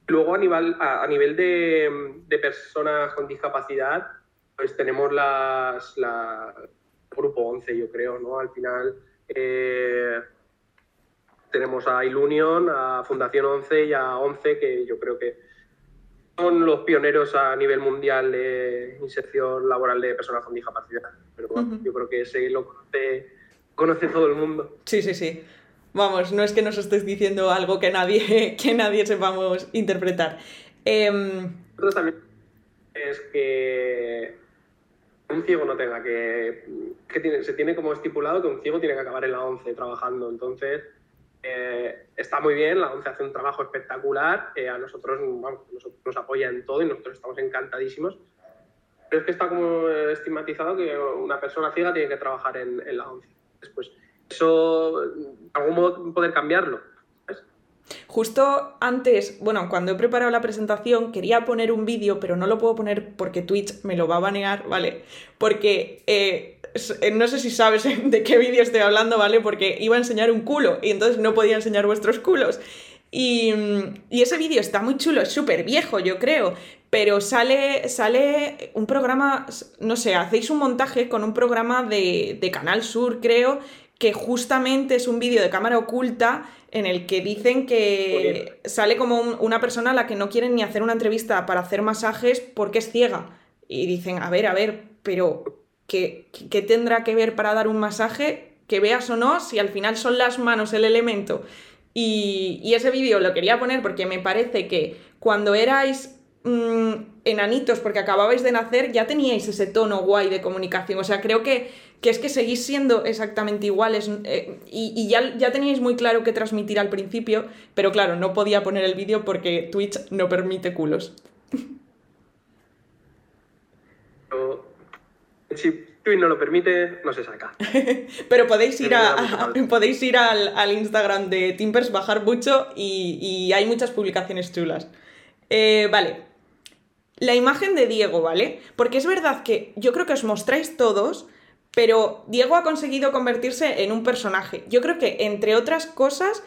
Luego a nivel, a, nivel de, personas con discapacidad, pues tenemos las, la, grupo 11, yo creo, ¿no? Al final, eh, tenemos a Ilunion, a Fundación 11 y a 11, que yo creo que son los pioneros a nivel mundial de inserción laboral de personas con discapacidad. Pero bueno, yo creo que ese lo conoce, conoce todo el mundo. Sí, sí, sí. Vamos, no es que nos estés diciendo algo que nadie, que nadie sepamos interpretar. Eh... también es que un ciego no tenga que... que tiene, se tiene como estipulado que un ciego tiene que acabar en la 11 trabajando. Entonces, eh, está muy bien, la ONCE hace un trabajo espectacular, eh, a nosotros, nos apoya en todo y nosotros estamos encantadísimos. Pero es que está como estigmatizado que una persona ciega tiene que trabajar en, la ONCE. Después, eso, de algún modo, poder cambiarlo. Justo antes, bueno, cuando he preparado la presentación quería poner un vídeo, pero no lo puedo poner porque Twitch me lo va a banear, ¿vale? Porque eh, eh, no sé si sabes de qué vídeo estoy hablando, ¿vale? Porque iba a enseñar un culo y entonces no podía enseñar vuestros culos. Y, ese vídeo está muy chulo, es súper viejo, yo creo, pero sale, sale un programa, no sé, hacéis un montaje con un programa de Canal Sur, creo, que justamente es un vídeo de cámara oculta en el que dicen que sale como una persona a la que no quieren ni hacer una entrevista para hacer masajes porque es ciega. Y dicen, a ver, a ver, pero ¿qué, qué tendrá que ver para dar un masaje? Que veas o no, si al final son las manos el elemento. Y, y ese vídeo lo quería poner porque me parece que cuando erais mm, enanitos, porque acababais de nacer, ya teníais ese tono guay de comunicación. O sea, creo que que es que seguís siendo exactamente iguales eh, y, ya, ya, teníais muy claro qué transmitir al principio, pero claro, no podía poner el vídeo porque Twitch no permite culos. si Twitch no lo permite, no se saca. pero podéis ir, a, podéis ir al, Instagram de Timpers, bajar mucho y, hay muchas publicaciones chulas. Eh, vale. La imagen de Diego, ¿vale? Porque es verdad que yo creo que os mostráis todos pero Diego ha conseguido convertirse en un personaje. Yo creo que, entre otras cosas,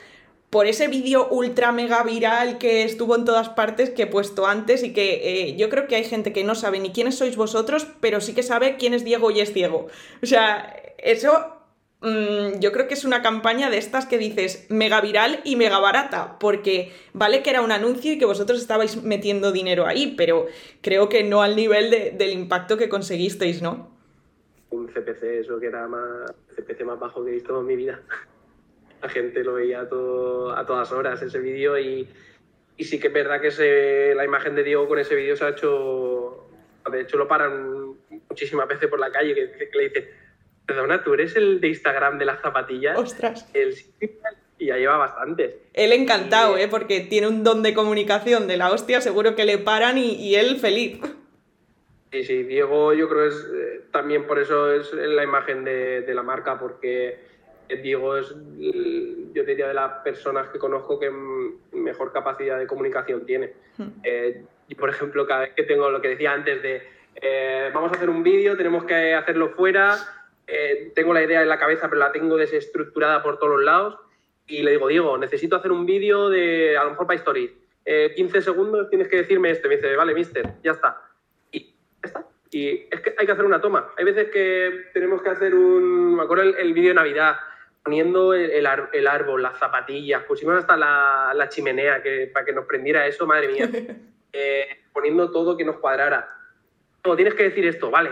por ese vídeo ultra mega viral que estuvo en todas partes que he puesto antes y que eh, yo creo que hay gente que no sabe ni quiénes sois vosotros, pero sí que sabe quién es Diego y es Diego. O sea, eso mm, yo creo que es una campaña de estas que dices mega viral y mega barata, porque vale que era un anuncio y que vosotros estabais metiendo dinero ahí, pero creo que no al nivel del impacto que conseguisteis, ¿no? Un CPC, eso que era más CPC más bajo que he visto en mi vida. La gente lo veía todo, a todas horas ese vídeo y, y, sí que es verdad que se, la imagen de Diego con ese vídeo se ha hecho, de hecho lo paran muchísimas veces por la calle que, le dicen, perdona, tú eres el de Instagram de las zapatillas. Ostras. El, y ya lleva bastante. Él encantado, ¿eh? Porque tiene un don de comunicación de la hostia, seguro que le paran y, y él feliz. Sí, sí, Diego yo creo es eh, también por eso es la imagen de, la marca, porque Diego es, yo diría, de las personas que conozco que mejor capacidad de comunicación tiene. Hmm. Eh, por ejemplo, cada vez que tengo lo que decía antes de eh, vamos a hacer un vídeo, tenemos que hacerlo fuera, tengo la idea en la cabeza, pero la tengo desestructurada por todos los lados, y le digo, Diego, necesito hacer un vídeo de, a lo mejor para Stories, 15 segundos tienes que decirme esto. Y me dice, vale, mister, ya está está. Y es que hay que hacer una toma. Hay veces que tenemos que hacer un. Me acuerdo el, vídeo de Navidad, poniendo el, árbol, las zapatillas, pusimos hasta la, chimenea que, para que nos prendiera eso, madre mía. Eh, poniendo todo que nos cuadrara. No, tienes que decir esto, vale.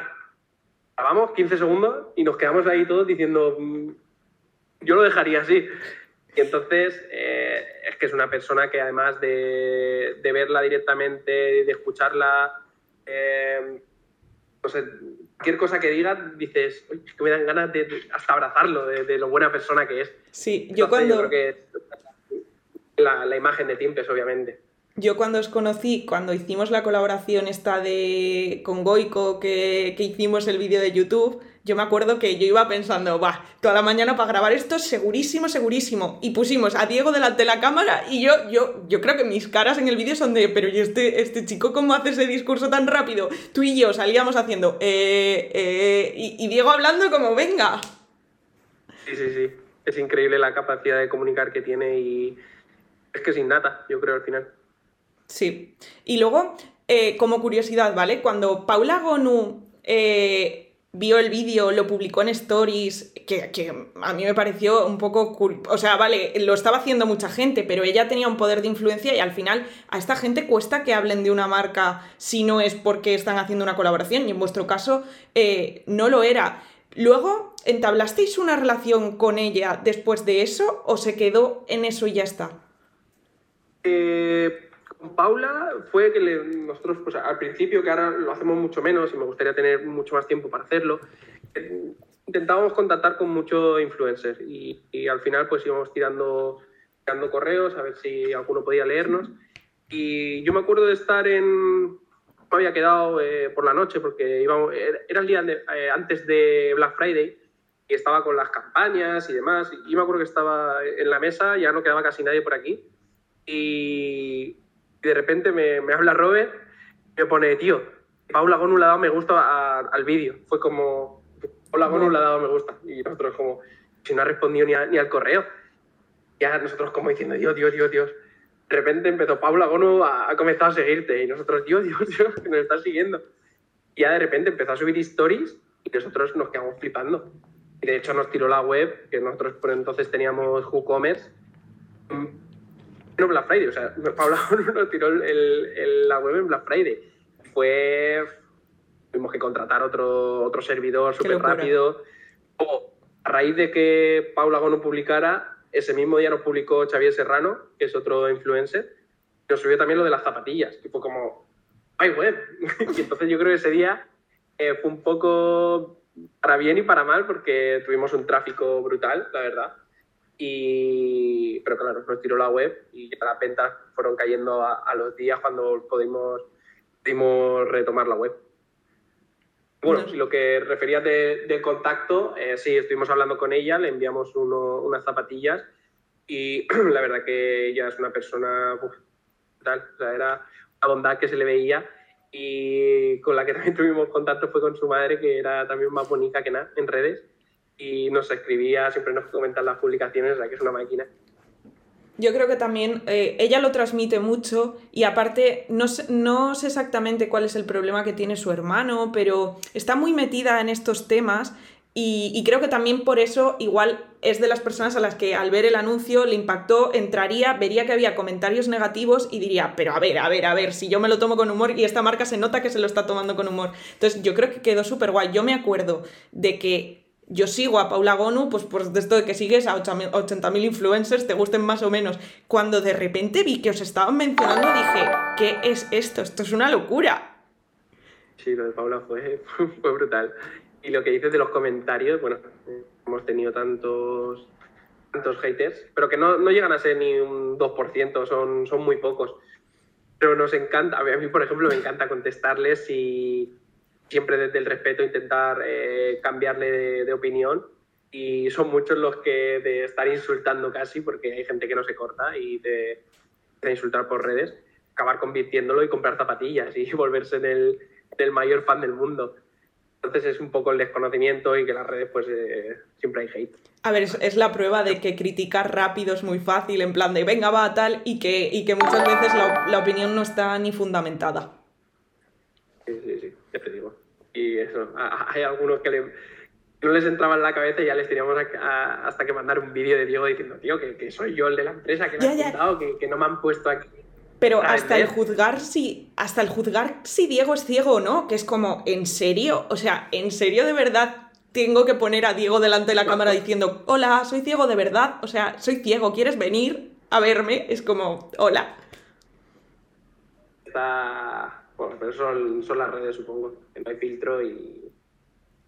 Vamos, 15 segundos y nos quedamos ahí todos diciendo. Mm, yo lo dejaría así. Y entonces eh, es que es una persona que además de, de verla directamente, de escucharla eh, cualquier cosa que diga, dices, es que me dan ganas de, hasta abrazarlo, de, lo buena persona que es. Sí, yo cuando... creo que la, la imagen de Timpes, obviamente. Yo cuando os conocí, cuando hicimos la colaboración esta de con Goico, que, que hicimos el vídeo de YouTube, yo me acuerdo que yo iba pensando, va, toda la mañana para grabar esto, segurísimo, segurísimo. Y pusimos a Diego delante de la cámara y yo, yo, yo creo que mis caras en el vídeo son de, pero ¿y este, este chico cómo hace ese discurso tan rápido? Tú y yo salíamos haciendo, eh, eh, y, Diego hablando como, venga. Sí, sí, sí. Es increíble la capacidad de comunicar que tiene y es que es innata, yo creo, al final. Sí. Y luego, eh, como curiosidad, ¿vale? Cuando Paula Gonu vio el vídeo, lo publicó en stories, que, a mí me pareció un poco... Cool. O sea, vale, lo estaba haciendo mucha gente, pero ella tenía un poder de influencia y al final a esta gente cuesta que hablen de una marca si no es porque están haciendo una colaboración y en vuestro caso eh, no lo era. Luego, ¿entablasteis una relación con ella después de eso o se quedó en eso y ya está? Eh, con Paula fue que nosotros, pues al principio, que ahora lo hacemos mucho menos y me gustaría tener mucho más tiempo para hacerlo, intentábamos contactar con muchos influencers y, al final pues íbamos tirando, tirando correos a ver si alguno podía leernos. Y yo me acuerdo de estar en, me había quedado eh, por la noche porque íbamos, era el día eh, antes de Black Friday y estaba con las campañas y demás. Y me acuerdo que estaba en la mesa, ya no quedaba casi nadie por aquí. Y, de repente me, me habla Robert me pone, tío, Paula Gonu le ha dado me gusta al vídeo. Fue como, Paula Gonu le ha dado me gusta. Y nosotros como, si no ha respondido ni, ni al correo. Ya nosotros como diciendo, Dios, Dios, Dios, Dios. De repente empezó Paula Gonu a, a comenzar a seguirte y nosotros, Dios, Dios, Dios, que nos está siguiendo. Y ya de repente empezó a subir stories y nosotros nos quedamos flipando. Y de hecho nos tiró la web, que nosotros por entonces teníamos WooCommerce, no Black Friday, o sea, Paula nos tiró el, la web en Black Friday. Fue. Tuvimos que contratar otro, otro servidor súper rápido. O, a raíz de que Paula Gono publicara, ese mismo día nos publicó Xavier Serrano, que es otro influencer, nos subió también lo de las zapatillas, que fue como, ¡ay, web! y entonces yo creo que ese día eh, fue un poco para bien y para mal, porque tuvimos un tráfico brutal, la verdad. Y, pero claro, nos tiró la web y ya las ventas fueron cayendo a, los días cuando pudimos, pudimos retomar la web. Bueno, si lo que referías de, contacto, eh, sí, estuvimos hablando con ella, le enviamos unas zapatillas y la verdad que ella es una persona tal, o sea, era una bondad que se le veía y con la que también tuvimos contacto fue con su madre, que era también más bonita que nada en redes y nos escribía, siempre nos comentan las publicaciones, sea que es una máquina. Yo creo que también eh, ella lo transmite mucho y aparte no sé, no sé exactamente cuál es el problema que tiene su hermano, pero está muy metida en estos temas y, y, creo que también por eso igual es de las personas a las que al ver el anuncio le impactó, entraría, vería que había comentarios negativos y diría, pero a ver, a ver, a ver, si yo me lo tomo con humor y esta marca se nota que se lo está tomando con humor. Entonces yo creo que quedó súper guay. Yo me acuerdo de que yo sigo a Paula Gonu, pues por esto de que sigues a 80.000 influencers, te gusten más o menos. Cuando de repente vi que os estaban mencionando, dije, ¿qué es esto? Esto es una locura. Sí, lo de Paula fue, brutal. Y lo que dices de los comentarios, bueno, hemos tenido tantos, tantos haters, pero que no, no llegan a ser ni un 2%, son, son muy pocos. Pero nos encanta, a mí, por ejemplo, me encanta contestarles y siempre desde el respeto intentar eh, cambiarle de, opinión y son muchos los que de estar insultando casi, porque hay gente que no se corta y de, insultar por redes, acabar convirtiéndolo y comprar zapatillas y volverse el, el, mayor fan del mundo. Entonces es un poco el desconocimiento y que las redes pues eh, siempre hay hate. A ver, es, la prueba de que criticar rápido es muy fácil, en plan de venga, va, tal, y que, y que muchas veces la opinión no está ni fundamentada. Sí, sí, sí, ya te digo. Y eso, hay algunos que no les entraba en la cabeza y ya les teníamos hasta que mandar un vídeo de Diego diciendo, tío, que, soy yo el de la empresa, que me han juntado, que, no me han puesto aquí. Pero hasta el juzgar si, hasta el juzgar si Diego es ciego o no, que es como, ¿en serio? O sea, ¿en serio de verdad tengo que poner a Diego delante de la cámara diciendo, hola, soy ciego de verdad? O sea, soy ciego, ¿quieres venir a verme? Es como, hola. Está bueno, pero son, son las redes, supongo. Que no hay filtro y.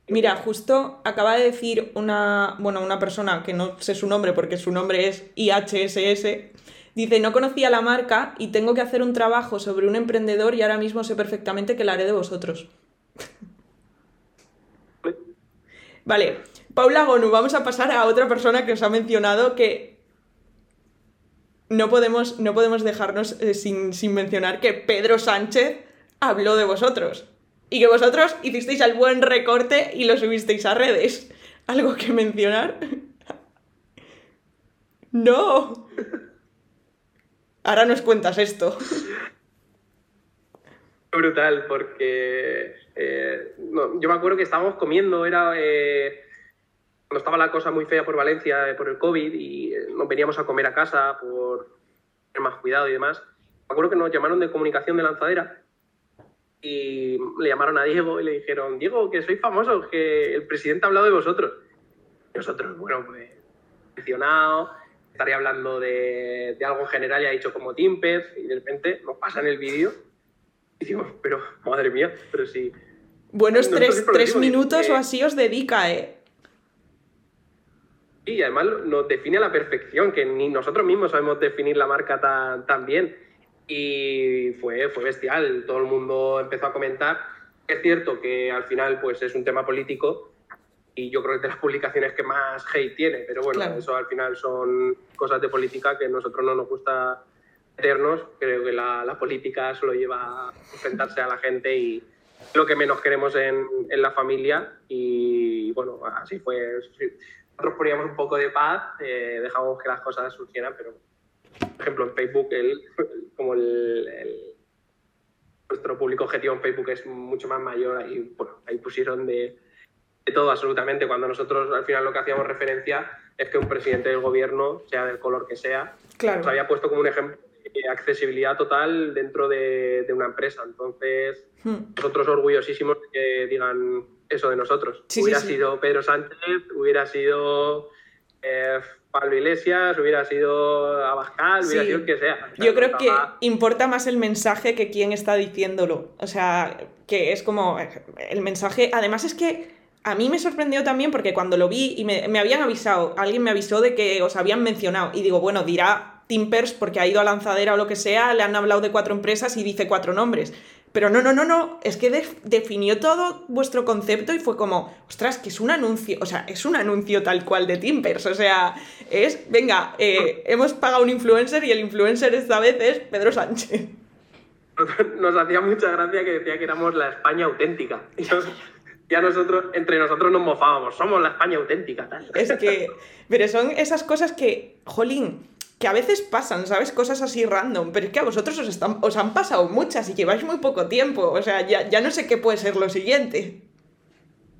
Mira, justo acaba de decir una, bueno, una persona que no sé su nombre porque su nombre es IHSS. Dice, no conocía la marca y tengo que hacer un trabajo sobre un emprendedor y ahora mismo sé perfectamente que la haré de vosotros. vale, Paula Gonu, vamos a pasar a otra persona que os ha mencionado que no podemos, no podemos dejarnos eh, sin, sin mencionar que Pedro Sánchez habló de vosotros. Y que vosotros hicisteis el buen recorte y lo subisteis a redes. ¿Algo que mencionar? ¡No! Ahora nos cuentas esto. Brutal, porque eh, yo me acuerdo que estábamos comiendo, era eh, cuando estaba la cosa muy fea por Valencia, por el COVID, y nos veníamos a comer a casa por tener más cuidado y demás. Me acuerdo que nos llamaron de comunicación de lanzadera y le llamaron a Diego y le dijeron, Diego, que soy famoso, que el presidente ha hablado de vosotros. nosotros, bueno, pues, mencionado, estaría hablando de, de, algo general y ha dicho como Timpez, y de repente nos pasan el vídeo y digo, pero madre mía, pero si... Buenos tres, tres minutos o así os dedica, ¿eh? Y además nos define a la perfección, que ni nosotros mismos sabemos definir la marca tan, tan bien. Y fue, fue bestial, todo el mundo empezó a comentar. Es cierto que al final pues es un tema político y yo creo que es de las publicaciones que más hate tiene, pero bueno, eso al final son cosas de política que a nosotros no nos gusta meternos. Creo que la, la política solo lleva a enfrentarse a la gente y lo que menos queremos en, en la familia y bueno, así fue. Nosotros poníamos un poco de paz, eh, dejamos que las cosas surgieran, pero por ejemplo, en Facebook, el, como el, nuestro público objetivo en Facebook es mucho más mayor, ahí, bueno, ahí pusieron de, de, todo absolutamente. Cuando nosotros al final lo que hacíamos referencia es que un presidente del gobierno, sea del color que sea, claro. nos había puesto como un ejemplo de accesibilidad total dentro de, de una empresa. Entonces, hmm. nosotros orgullosísimos de que digan eso de nosotros. Sí, hubiera sí, sido Pedro Sánchez, hubiera sido eh, Pablo Iglesias, hubiera sido Abascal, hubiera sido el que sea. Yo creo que importa más el mensaje que quién está diciéndolo. O sea, que es como el mensaje. Además, es que a mí me sorprendió también porque cuando lo vi y me, me habían avisado, alguien me avisó de que os habían mencionado. Y digo, bueno, dirá Timpers porque ha ido a lanzadera o lo que sea, le han hablado de cuatro empresas y dice cuatro nombres. Pero no, no, no, no, es que definió todo vuestro concepto y fue como, ostras, que es un anuncio, o sea, es un anuncio tal cual de Timpers, o sea, es, venga, eh, hemos pagado un influencer y el influencer esta vez es Pedro Sánchez. Nos hacía mucha gracia que decía que éramos la España auténtica. Y ya nosotros, entre nosotros nos mofábamos, somos la España auténtica. Tal. Es que, pero son esas cosas que, jolín, que a veces pasan, ¿sabes? Cosas así random, pero es que a vosotros os, están, os han pasado muchas y lleváis muy poco tiempo, o sea, ya, ya no sé qué puede ser lo siguiente.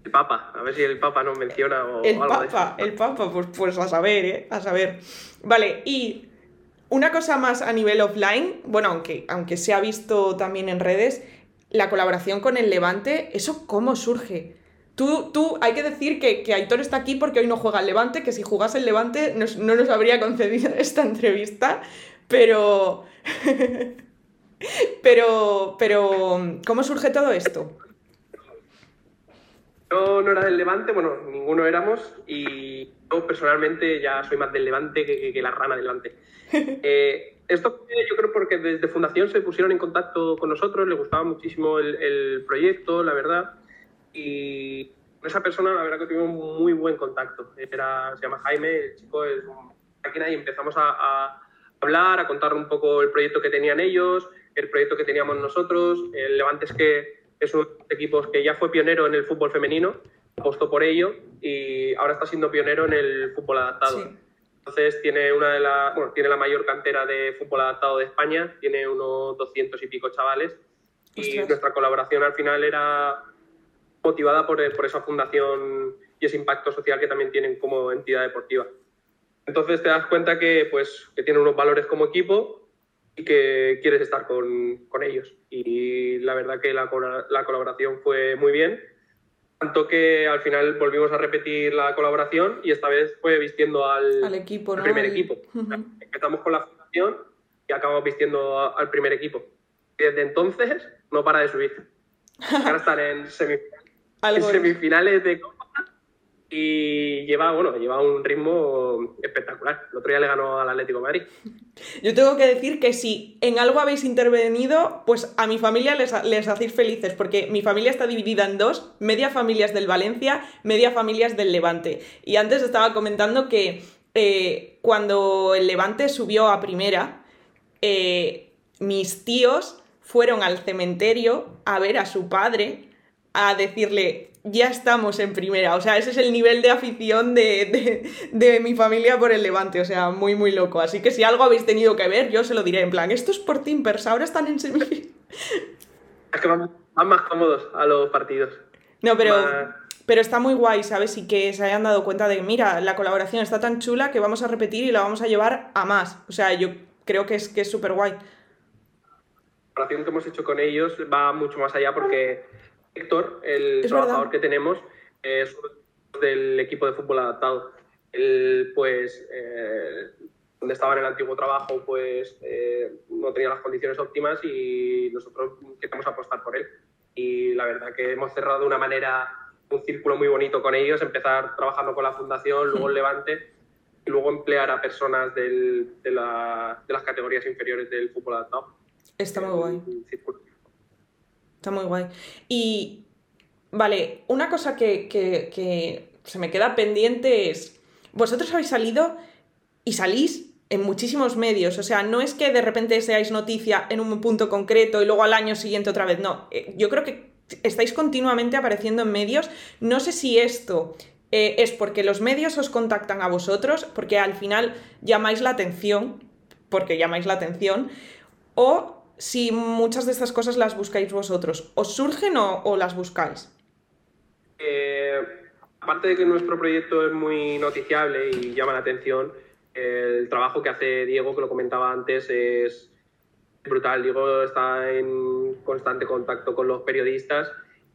El Papa, a ver si el Papa nos menciona o el Papa, El Papa, pues, pues a saber, ¿eh? A saber. Vale, y una cosa más a nivel offline, bueno, aunque, aunque se ha visto también en redes, la colaboración con el Levante, ¿eso cómo surge? Tú, tú, hay que decir que, que, Aitor está aquí porque hoy no juega el Levante, que si jugase el Levante no nos habría concedido esta entrevista, pero... pero, pero, ¿cómo surge todo esto? Yo no era del Levante, bueno, ninguno éramos, y yo personalmente ya soy más del Levante que, que, la rana del Levante. eh, esto yo creo porque desde Fundación se pusieron en contacto con nosotros, les gustaba muchísimo el, el proyecto, la verdad y con esa persona la verdad que tuvimos muy buen contacto. Era, se llama Jaime, el chico es un máquina y empezamos a, a, hablar, a contar un poco el proyecto que tenían ellos, el proyecto que teníamos nosotros. El Levante es que es un equipo que ya fue pionero en el fútbol femenino, apostó por ello y ahora está siendo pionero en el fútbol adaptado. Sí. Entonces tiene, una de la, bueno, tiene la mayor cantera de fútbol adaptado de España, tiene unos 200 y pico chavales y Ostras. nuestra colaboración al final era motivada por, por, esa fundación y ese impacto social que también tienen como entidad deportiva. Entonces te das cuenta que, pues, que tienen unos valores como equipo y que quieres estar con, con ellos. Y la verdad que la, la, colaboración fue muy bien, tanto que al final volvimos a repetir la colaboración y esta vez fue vistiendo al, al equipo, al primer equipo. Uh -huh. Empezamos con la fundación y acabamos vistiendo al primer equipo. Y desde entonces no para de subir. Ahora están en semifinales en semifinales de Copa y lleva, bueno, lleva un ritmo espectacular. El otro día le ganó al Atlético de Madrid. Yo tengo que decir que si en algo habéis intervenido, pues a mi familia les, les hacéis felices, porque mi familia está dividida en dos, media familias del Valencia, media familias del Levante. Y antes estaba comentando que eh, cuando el Levante subió a primera, eh, mis tíos fueron al cementerio a ver a su padre a decirle, ya estamos en primera. O sea, ese es el nivel de afición de, de, de, mi familia por el Levante. O sea, muy, muy loco. Así que si algo habéis tenido que ver, yo se lo diré en plan, estos por Timpers ahora están en semifinales. Es que van, más cómodos a los partidos. No, pero, pero está muy guay, ¿sabes? Y que se hayan dado cuenta de, mira, la colaboración está tan chula que vamos a repetir y la vamos a llevar a más. O sea, yo creo que es que es súper guay. La colaboración que hemos hecho con ellos va mucho más allá porque Héctor, el trabajador que tenemos, es del equipo de fútbol adaptado. Él, pues, eh, donde estaba en el antiguo trabajo, pues eh, no tenía las condiciones óptimas y nosotros queremos apostar por él. Y la verdad que hemos cerrado de una manera un círculo muy bonito con ellos, empezar trabajando con la fundación, luego el Levante y luego emplear a personas del, de, la, de, las categorías inferiores del fútbol adaptado. Está muy guay. Está muy guay. Y, vale, una cosa que, que, que se me queda pendiente es, vosotros habéis salido y salís en muchísimos medios. O sea, no es que de repente seáis noticia en un punto concreto y luego al año siguiente otra vez. No, eh, yo creo que estáis continuamente apareciendo en medios. No sé si esto eh, es porque los medios os contactan a vosotros, porque al final llamáis la atención, porque llamáis la atención, o si muchas de estas cosas las buscáis vosotros. ¿Os surgen o, las buscáis? Eh, aparte de que nuestro proyecto es muy noticiable y llama la atención, el trabajo que hace Diego, que lo comentaba antes, es brutal. Diego está en constante contacto con los periodistas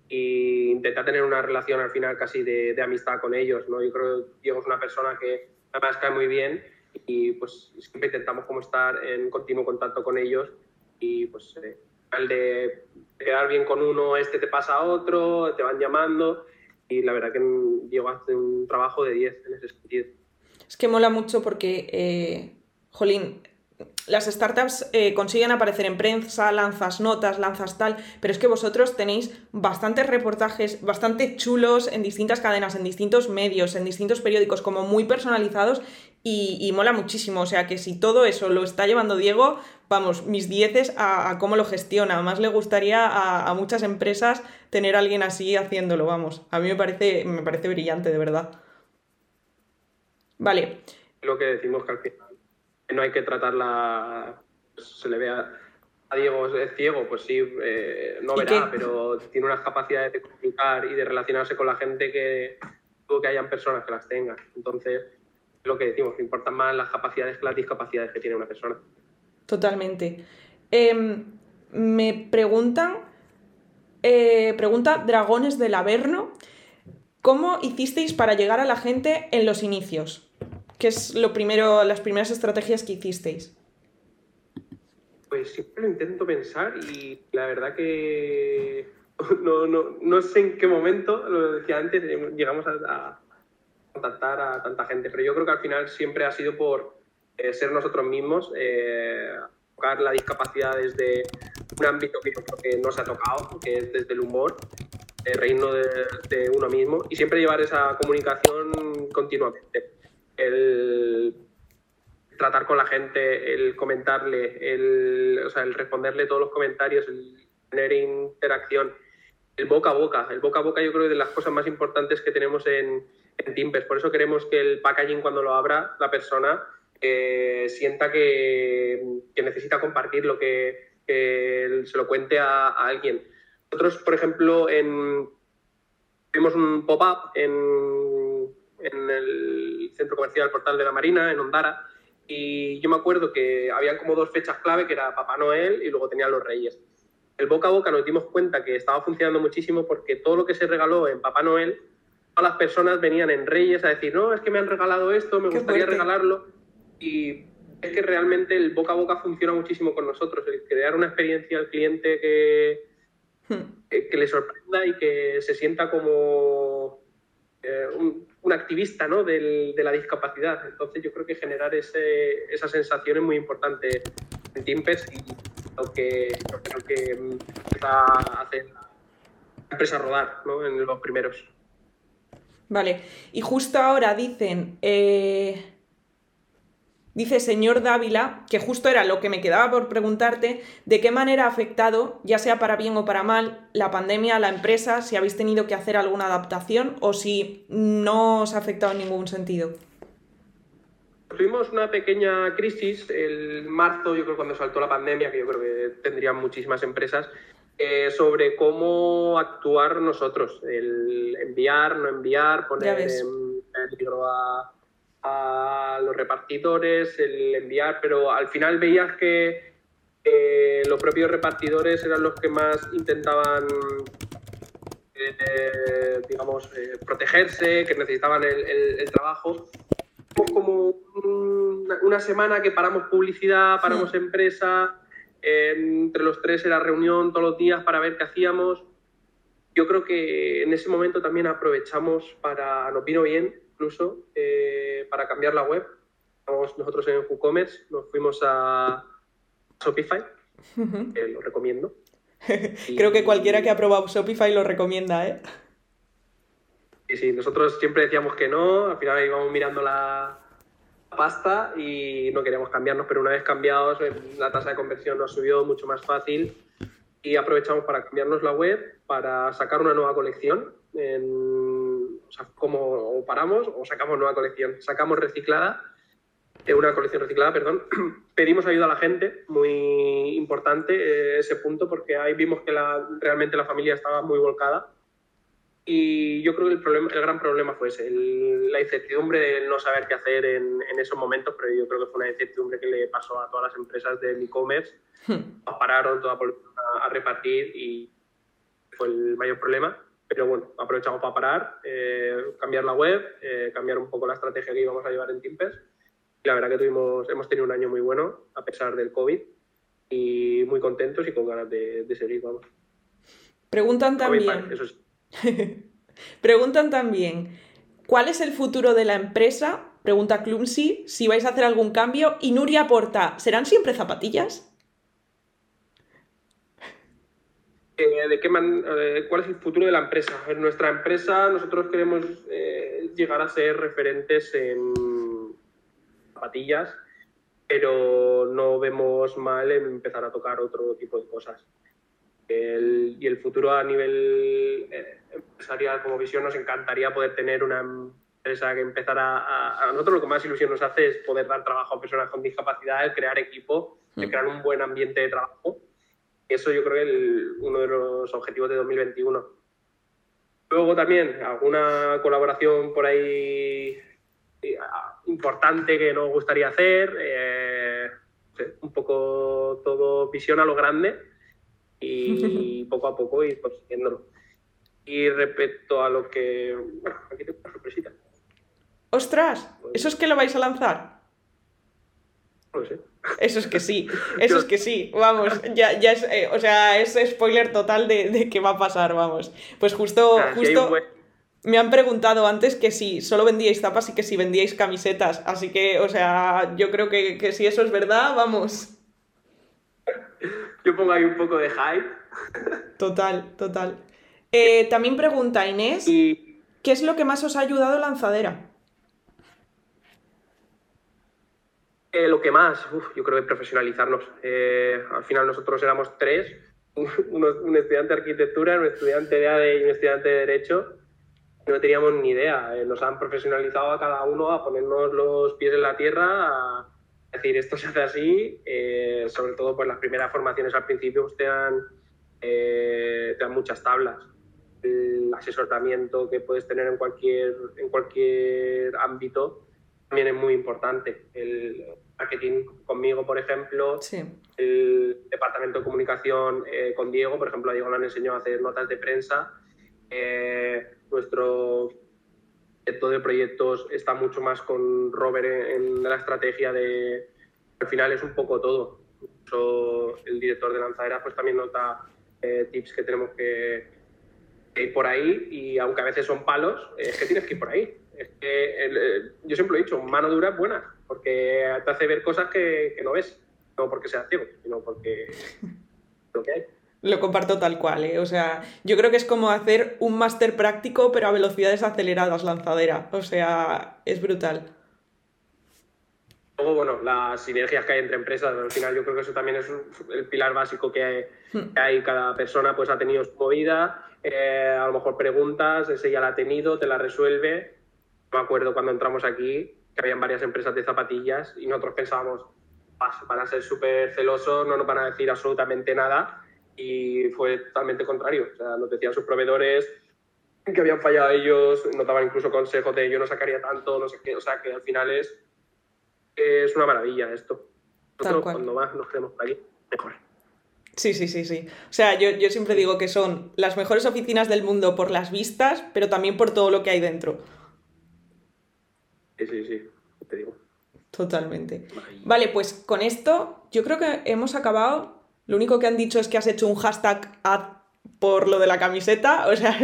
e intenta tener una relación al final casi de, amistad con ellos. ¿no? Yo creo que Diego es una persona que además cae muy bien y pues siempre intentamos como estar en continuo contacto con ellos y pues eh, al de quedar bien con uno, este te pasa a otro, te van llamando y la verdad que Diego hace un trabajo de 10 en ese sentido. Es que mola mucho porque, eh, jolín, las startups eh, consiguen aparecer en prensa, lanzas notas, lanzas tal, pero es que vosotros tenéis bastantes reportajes bastante chulos en distintas cadenas, en distintos medios, en distintos periódicos, como muy personalizados y, mola muchísimo. O sea que si todo eso lo está llevando Diego, vamos, mis dieces a, cómo lo gestiona. Además le gustaría a, a, muchas empresas tener a alguien así haciéndolo, vamos. A mí me parece, me parece brillante, de verdad. Vale. Lo que decimos que al final no hay que tratarla, pues, se le vea a Diego es ciego, pues sí, eh, no verá, pero tiene unas capacidades de comunicar y de relacionarse con la gente que que hayan personas que las tengan. Entonces, lo que decimos, que importan más las capacidades que las discapacidades que tiene una persona. Totalmente. Em, me preguntan, eh, pregunta Dragones del Averno, ¿cómo hicisteis para llegar a la gente en los inicios? ¿Qué es lo primero, las primeras estrategias que hicisteis? Pues siempre lo intento pensar y la verdad que no, no, no sé en qué momento, lo decía antes, llegamos a, contactar a tanta gente, pero yo creo que al final siempre ha sido por eh, ser nosotros mismos, eh, tocar la discapacidad desde un ámbito que yo creo que no se ha tocado, que es desde el humor, el reino de, de uno mismo, y siempre llevar esa comunicación continuamente el tratar con la gente, el comentarle, el, o sea, el responderle todos los comentarios, el tener interacción, el boca a boca. El boca a boca yo creo que es de las cosas más importantes que tenemos en, en Timpes. Por eso queremos que el packaging cuando lo abra la persona sienta que, que, necesita compartirlo, que, que se lo cuente a, alguien. Nosotros, por ejemplo, en, un pop-up en, en el centro comercial Portal de la Marina, en Ondara, y yo me acuerdo que habían como dos fechas clave, que era Papá Noel y luego tenían los Reyes. El boca a boca nos dimos cuenta que estaba funcionando muchísimo porque todo lo que se regaló en Papá Noel, todas las personas venían en Reyes a decir, no, es que me han regalado esto, me gustaría regalarlo. Y es que realmente el boca a boca funciona muchísimo con nosotros, el crear una experiencia al cliente que, hmm. que, le sorprenda y que se sienta como eh, un, activista ¿no? De la discapacidad. Entonces yo creo que generar ese, esa sensación es muy importante en Timpes y lo que, lo que empieza a hacer la empresa rodar ¿no? en los primeros. Vale, y justo ahora dicen, eh, Dice señor Dávila, que justo era lo que me quedaba por preguntarte, de qué manera ha afectado, ya sea para bien o para mal, la pandemia a la empresa, si habéis tenido que hacer alguna adaptación o si no os ha afectado en ningún sentido. Tuvimos una pequeña crisis el marzo, yo creo cuando saltó la pandemia, que yo creo que tendrían muchísimas empresas, eh, sobre cómo actuar nosotros, el enviar, no enviar, poner en peligro a, a, los repartidores, el enviar, pero al final veías que eh, los propios repartidores eran los que más intentaban eh, digamos, eh, protegerse, que necesitaban el, trabajo. Como una semana que paramos publicidad, paramos empresa, entre los tres era reunión todos los días para ver qué hacíamos. Yo creo que en ese momento también aprovechamos para, nos vino bien incluso, eh, para cambiar la web. nosotros en WooCommerce nos fuimos a Shopify, que lo recomiendo. Creo que cualquiera que ha probado Shopify lo recomienda, ¿eh? Sí, sí, nosotros siempre decíamos que no, al final íbamos mirando la pasta y no queríamos cambiarnos, pero una vez cambiados la tasa de conversión nos subió mucho más fácil y aprovechamos para cambiarnos la web, para sacar una nueva colección. o sea, como paramos o sacamos nueva colección. Sacamos reciclada una colección reciclada, perdón, pedimos ayuda a la gente, muy importante eh, ese punto, porque ahí vimos que la, realmente la familia estaba muy volcada. Y yo creo que el, problema, el gran problema fue ese, la incertidumbre de no saber qué hacer en, en, esos momentos, pero yo creo que fue una incertidumbre que le pasó a todas las empresas del e-commerce. Hmm. Pararon, toda a, a repartir y fue el mayor problema pero bueno, aprovechamos para parar, eh, cambiar la web, eh, cambiar un poco la estrategia que íbamos a llevar en Timpers la verdad que tuvimos, hemos tenido un año muy bueno a pesar del COVID y muy contentos y con ganas de, seguir, vamos. Preguntan también. Preguntan también, ¿cuál es el futuro de la empresa? Pregunta Clumsy, si vais a hacer algún cambio. Y Nuria aporta, ¿serán siempre zapatillas? Eh, ¿de qué eh, ¿Cuál es el futuro de la empresa? En nuestra empresa nosotros queremos eh, llegar a ser referentes en zapatillas, pero no vemos mal en empezar a tocar otro tipo de cosas. y el futuro a nivel eh, empresarial como visión nos encantaría poder tener una empresa que empezara a, a, nosotros lo que más ilusión nos hace es poder dar trabajo a personas con discapacidad, el crear equipo, el mm. crear un buen ambiente de trabajo. Eso yo creo que es uno de los objetivos de 2021. Luego también alguna colaboración por ahí importante que nos gustaría hacer, eh, un poco todo visión a lo grande y poco a poco ir consiguiéndolo. Y respecto a lo que... Bueno, aquí tengo una sorpresita. ¡Ostras! ¿Eso es que lo vais a lanzar? Eso es que sí, eso es que sí, vamos, ya, ya es, eh, o sea, es spoiler total de, de qué va a pasar, vamos. Pues justo, justo... Me han preguntado antes que si solo vendíais tapas y que si vendíais camisetas. Así que, o sea, yo creo que, si eso es verdad, vamos. Yo pongo ahí un poco de hype. Total, total. Eh, también pregunta Inés, ¿qué es lo que más os ha ayudado lanzadera? Eh, lo que más, yo creo que profesionalizarnos. Eh, al final nosotros éramos tres, un, estudiante de arquitectura, un estudiante de ADE y un estudiante de Derecho no teníamos ni idea. Eh, nos han profesionalizado a cada uno a ponernos los pies en la tierra, a decir esto se hace así, eh, sobre todo pues las primeras formaciones al principio pues, te, dan, eh, te dan muchas tablas. El asesoramiento que puedes tener en cualquier, en cualquier ámbito también es muy importante. El marketing conmigo, por ejemplo, el departamento de comunicación con Diego, por ejemplo, a Diego le han enseñado a hacer notas de prensa eh, nuestro proyecto de proyectos está mucho más con Robert en, la estrategia de... Al final es un poco todo. el director de lanzadera pues también nota eh, tips que tenemos que, ir por ahí y aunque a veces son palos, es que tienes que ir por ahí. Es que eh, yo siempre lo he dicho, mano dura es buena, porque te hace ver cosas que, que no ves, no porque seas ciego, sino porque lo que hay. Lo comparto tal cual, ¿eh? O sea, yo creo que es como hacer un máster práctico, pero a velocidades aceleradas, lanzadera. O sea, es brutal. Luego, bueno, las sinergias que hay entre empresas, al final yo creo que eso también es el pilar básico que hay. Hmm. hay. Cada persona pues ha tenido su movida, eh, a lo mejor preguntas, ese ya la ha tenido, te la resuelve. Me acuerdo cuando entramos aquí que habían varias empresas de zapatillas y nosotros pensábamos, van a ser súper celosos, no nos van a decir absolutamente nada y fue totalmente contrario. O sea, nos decían sus proveedores que habían fallado ellos, nos daban incluso consejos de yo no sacaría tanto, no sé qué. O sea, que al final es, es una maravilla esto. Nosotros, cuando más nos quedemos por aquí, mejor. Sí, sí, sí, sí. O sea, yo, yo siempre digo que son las mejores oficinas del mundo por las vistas, pero también por todo lo que hay dentro. Sí, sí, sí, te digo. Totalmente. Vale, pues con esto yo creo que hemos acabado. Lo único que han dicho es que has hecho un hashtag ad por lo de la camiseta, o sea,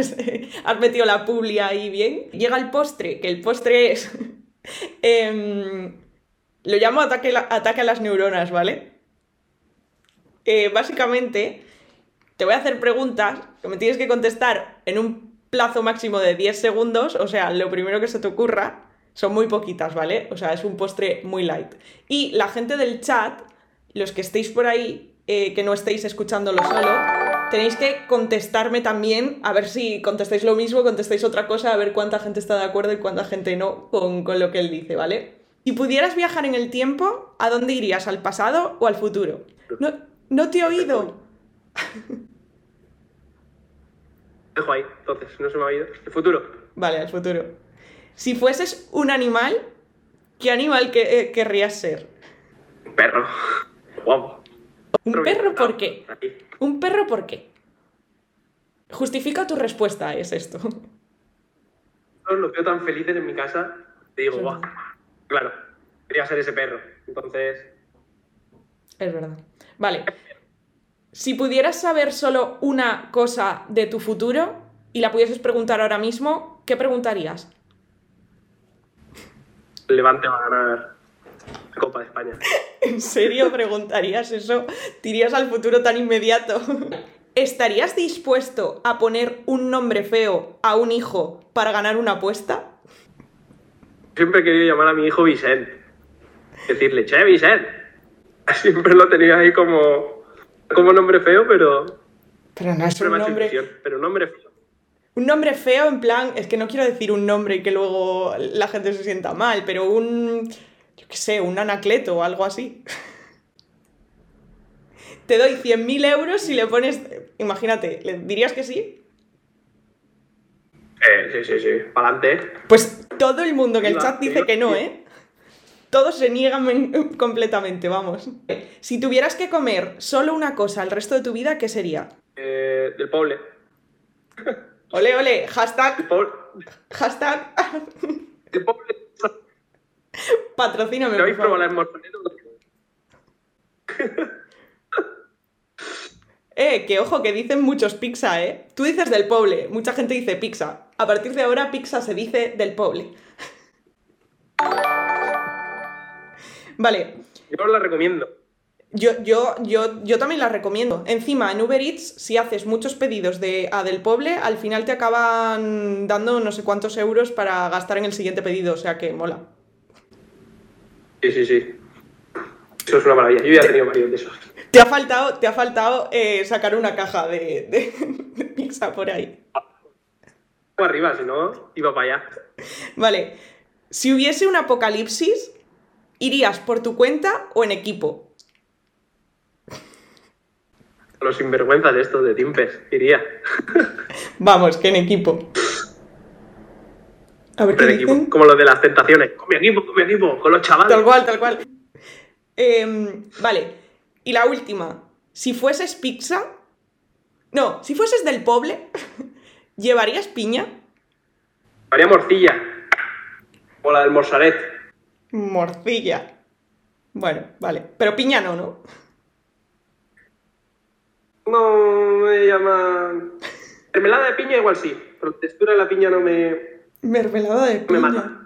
has metido la publi ahí bien. Llega el postre, que el postre es... Em, lo llamo ataque, ataque a las neuronas, ¿vale? Eh, básicamente, te voy a hacer preguntas que me tienes que contestar en un plazo máximo de 10 segundos, o sea, lo primero que se te ocurra, son muy poquitas, ¿vale? O sea, es un postre muy light. Y la gente del chat, los que estéis por ahí, eh, que no estéis escuchándolo solo, tenéis que contestarme también, a ver si contestáis lo mismo, contestáis otra cosa, a ver cuánta gente está de acuerdo y cuánta gente no con, con lo que él dice, ¿vale? Si pudieras viajar en el tiempo, ¿a dónde irías? ¿Al pasado o al futuro? No, no te he oído. Dejo ahí, entonces, no se me ha oído. El futuro. Vale, al futuro. Si fueses un animal, ¿qué animal que, eh, querrías ser? Un perro. Guau. ¿Un perro por qué? ¿Un perro por qué? Justifica tu respuesta, es esto. Los veo tan felices en mi casa, te digo, guau. Claro, quería ser ese perro. Entonces. Es verdad. Vale. Si pudieras saber solo una cosa de tu futuro y la pudieses preguntar ahora mismo, ¿qué preguntarías? Levante va a ganar la Copa de España. ¿En serio preguntarías eso? ¿Tirías al futuro tan inmediato? ¿Estarías dispuesto a poner un nombre feo a un hijo para ganar una apuesta? Siempre he querido llamar a mi hijo Vicente. Decirle, che, Vicente. Siempre lo tenía ahí como, como nombre feo, pero. Pero no es un nombre. Pero nombre feo. Un nombre feo, en plan, es que no quiero decir un nombre y que luego la gente se sienta mal, pero un. Yo qué sé, un anacleto o algo así. Te doy 100.000 euros si le pones. Imagínate, ¿le dirías que sí? Eh, sí, sí, sí. Para adelante. Pues todo el mundo que el chat dice que no, ¿eh? Todos se niegan completamente, vamos. Si tuvieras que comer solo una cosa el resto de tu vida, ¿qué sería? Eh, del poble. Ole, ole, hashtag. Hashtag. El poble. Patrocíname. ¿Habéis probado la Eh, que ojo, que dicen muchos pizza, ¿eh? Tú dices del poble, mucha gente dice pizza. A partir de ahora, pizza se dice del poble. vale. Yo os la recomiendo. Yo, yo, yo, yo también la recomiendo. Encima, en Uber Eats, si haces muchos pedidos de a del poble, al final te acaban dando no sé cuántos euros para gastar en el siguiente pedido, o sea que mola. Sí, sí, sí. Eso es una maravilla. Yo ya he tenido varios de esos. Te ha faltado, te ha faltado eh, sacar una caja de, de, pizza por ahí. arriba, si no, iba para allá. Vale. Si hubiese un apocalipsis, ¿irías por tu cuenta o en equipo? Los sinvergüenzas de estos de Timpes, iría. Vamos, que en equipo. A ver, ¿qué equipo, como los de las tentaciones. Con mi equipo, con mi equipo, con los chavales. Tal cual, tal cual. Em, vale, y la última. Si fueses pizza. No, si fueses del poble, ¿llevarías piña? Haría morcilla. O la del morsaret. Morcilla. Bueno, vale. Pero piña no, ¿no? No me llama. Mermelada de piña igual sí, pero textura de la piña no me. Mermelada de piña. Me mata.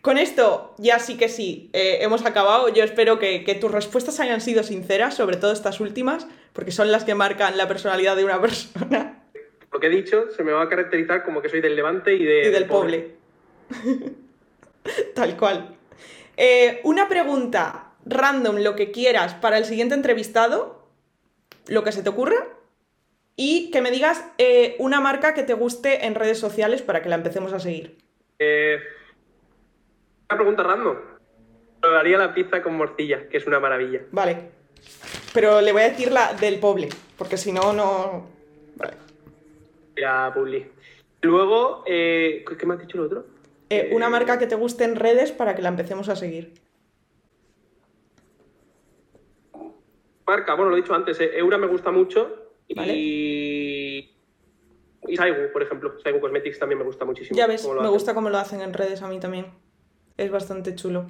Con esto, ya sí que sí, eh, hemos acabado. Yo espero que, tus respuestas hayan sido sinceras, sobre todo estas últimas, porque son las que marcan la personalidad de una persona. Lo que he dicho se me va a caracterizar como que soy del Levante y, de, y del poble. Tal cual. Eh, una pregunta random, lo que quieras, para el siguiente entrevistado, lo que se te ocurra, y que me digas eh, una marca que te guste en redes sociales para que la empecemos a seguir. Eh una pregunta random. Probaría la pizza con morcilla, que es una maravilla. Vale. pero le voy a decir la del Poble, porque si no, no. Vale. Ya, Publi. Luego, eh, ¿qué me has dicho el otro? Eh, una marca que te guste en redes para que la empecemos a seguir. Marca, bueno, lo he dicho antes, eh, Eura me gusta mucho Vale. y. Y Saigu, por ejemplo. Saigu Cosmetics también me gusta muchísimo. Ya ves, me hacen. gusta cómo lo hacen en redes a mí también. Es bastante chulo.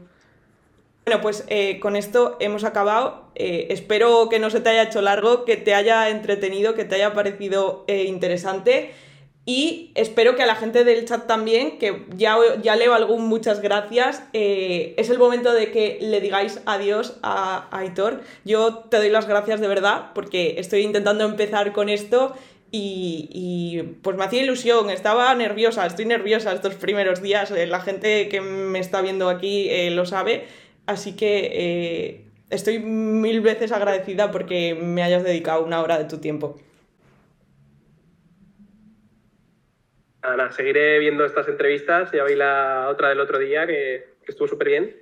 Bueno, pues eh, con esto hemos acabado. Eh, espero que no se te haya hecho largo, que te haya entretenido, que te haya parecido interesante. Y espero que a la gente del chat también, que ya, ya leo algún muchas gracias, eh, es el momento de que le digáis adiós a, Aitor. Yo te doy las gracias de verdad, porque estoy intentando empezar con esto y, y, pues me hacía ilusión, estaba nerviosa, estoy nerviosa estos primeros días, eh, la gente que me está viendo aquí eh, lo sabe, así que estoy mil veces agradecida porque me hayas dedicado una hora de tu tiempo. Nada, seguiré viendo estas entrevistas. Ya vi la otra del otro día que, que estuvo súper bien.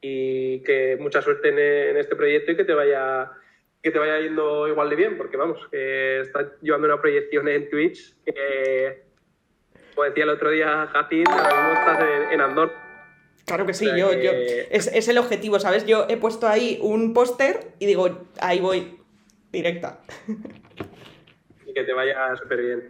Y que mucha suerte en, en este proyecto y que te vaya que te vaya yendo igual de bien, porque vamos, que estás llevando una proyección en Twitch que, como decía el otro día Jatin, ahora mismo estás en, en Andorra. Claro que sí, O sea yo, que- yo es, es el objetivo, ¿sabes? Yo he puesto ahí un póster y digo, ahí voy, directa. y que te vaya súper bien.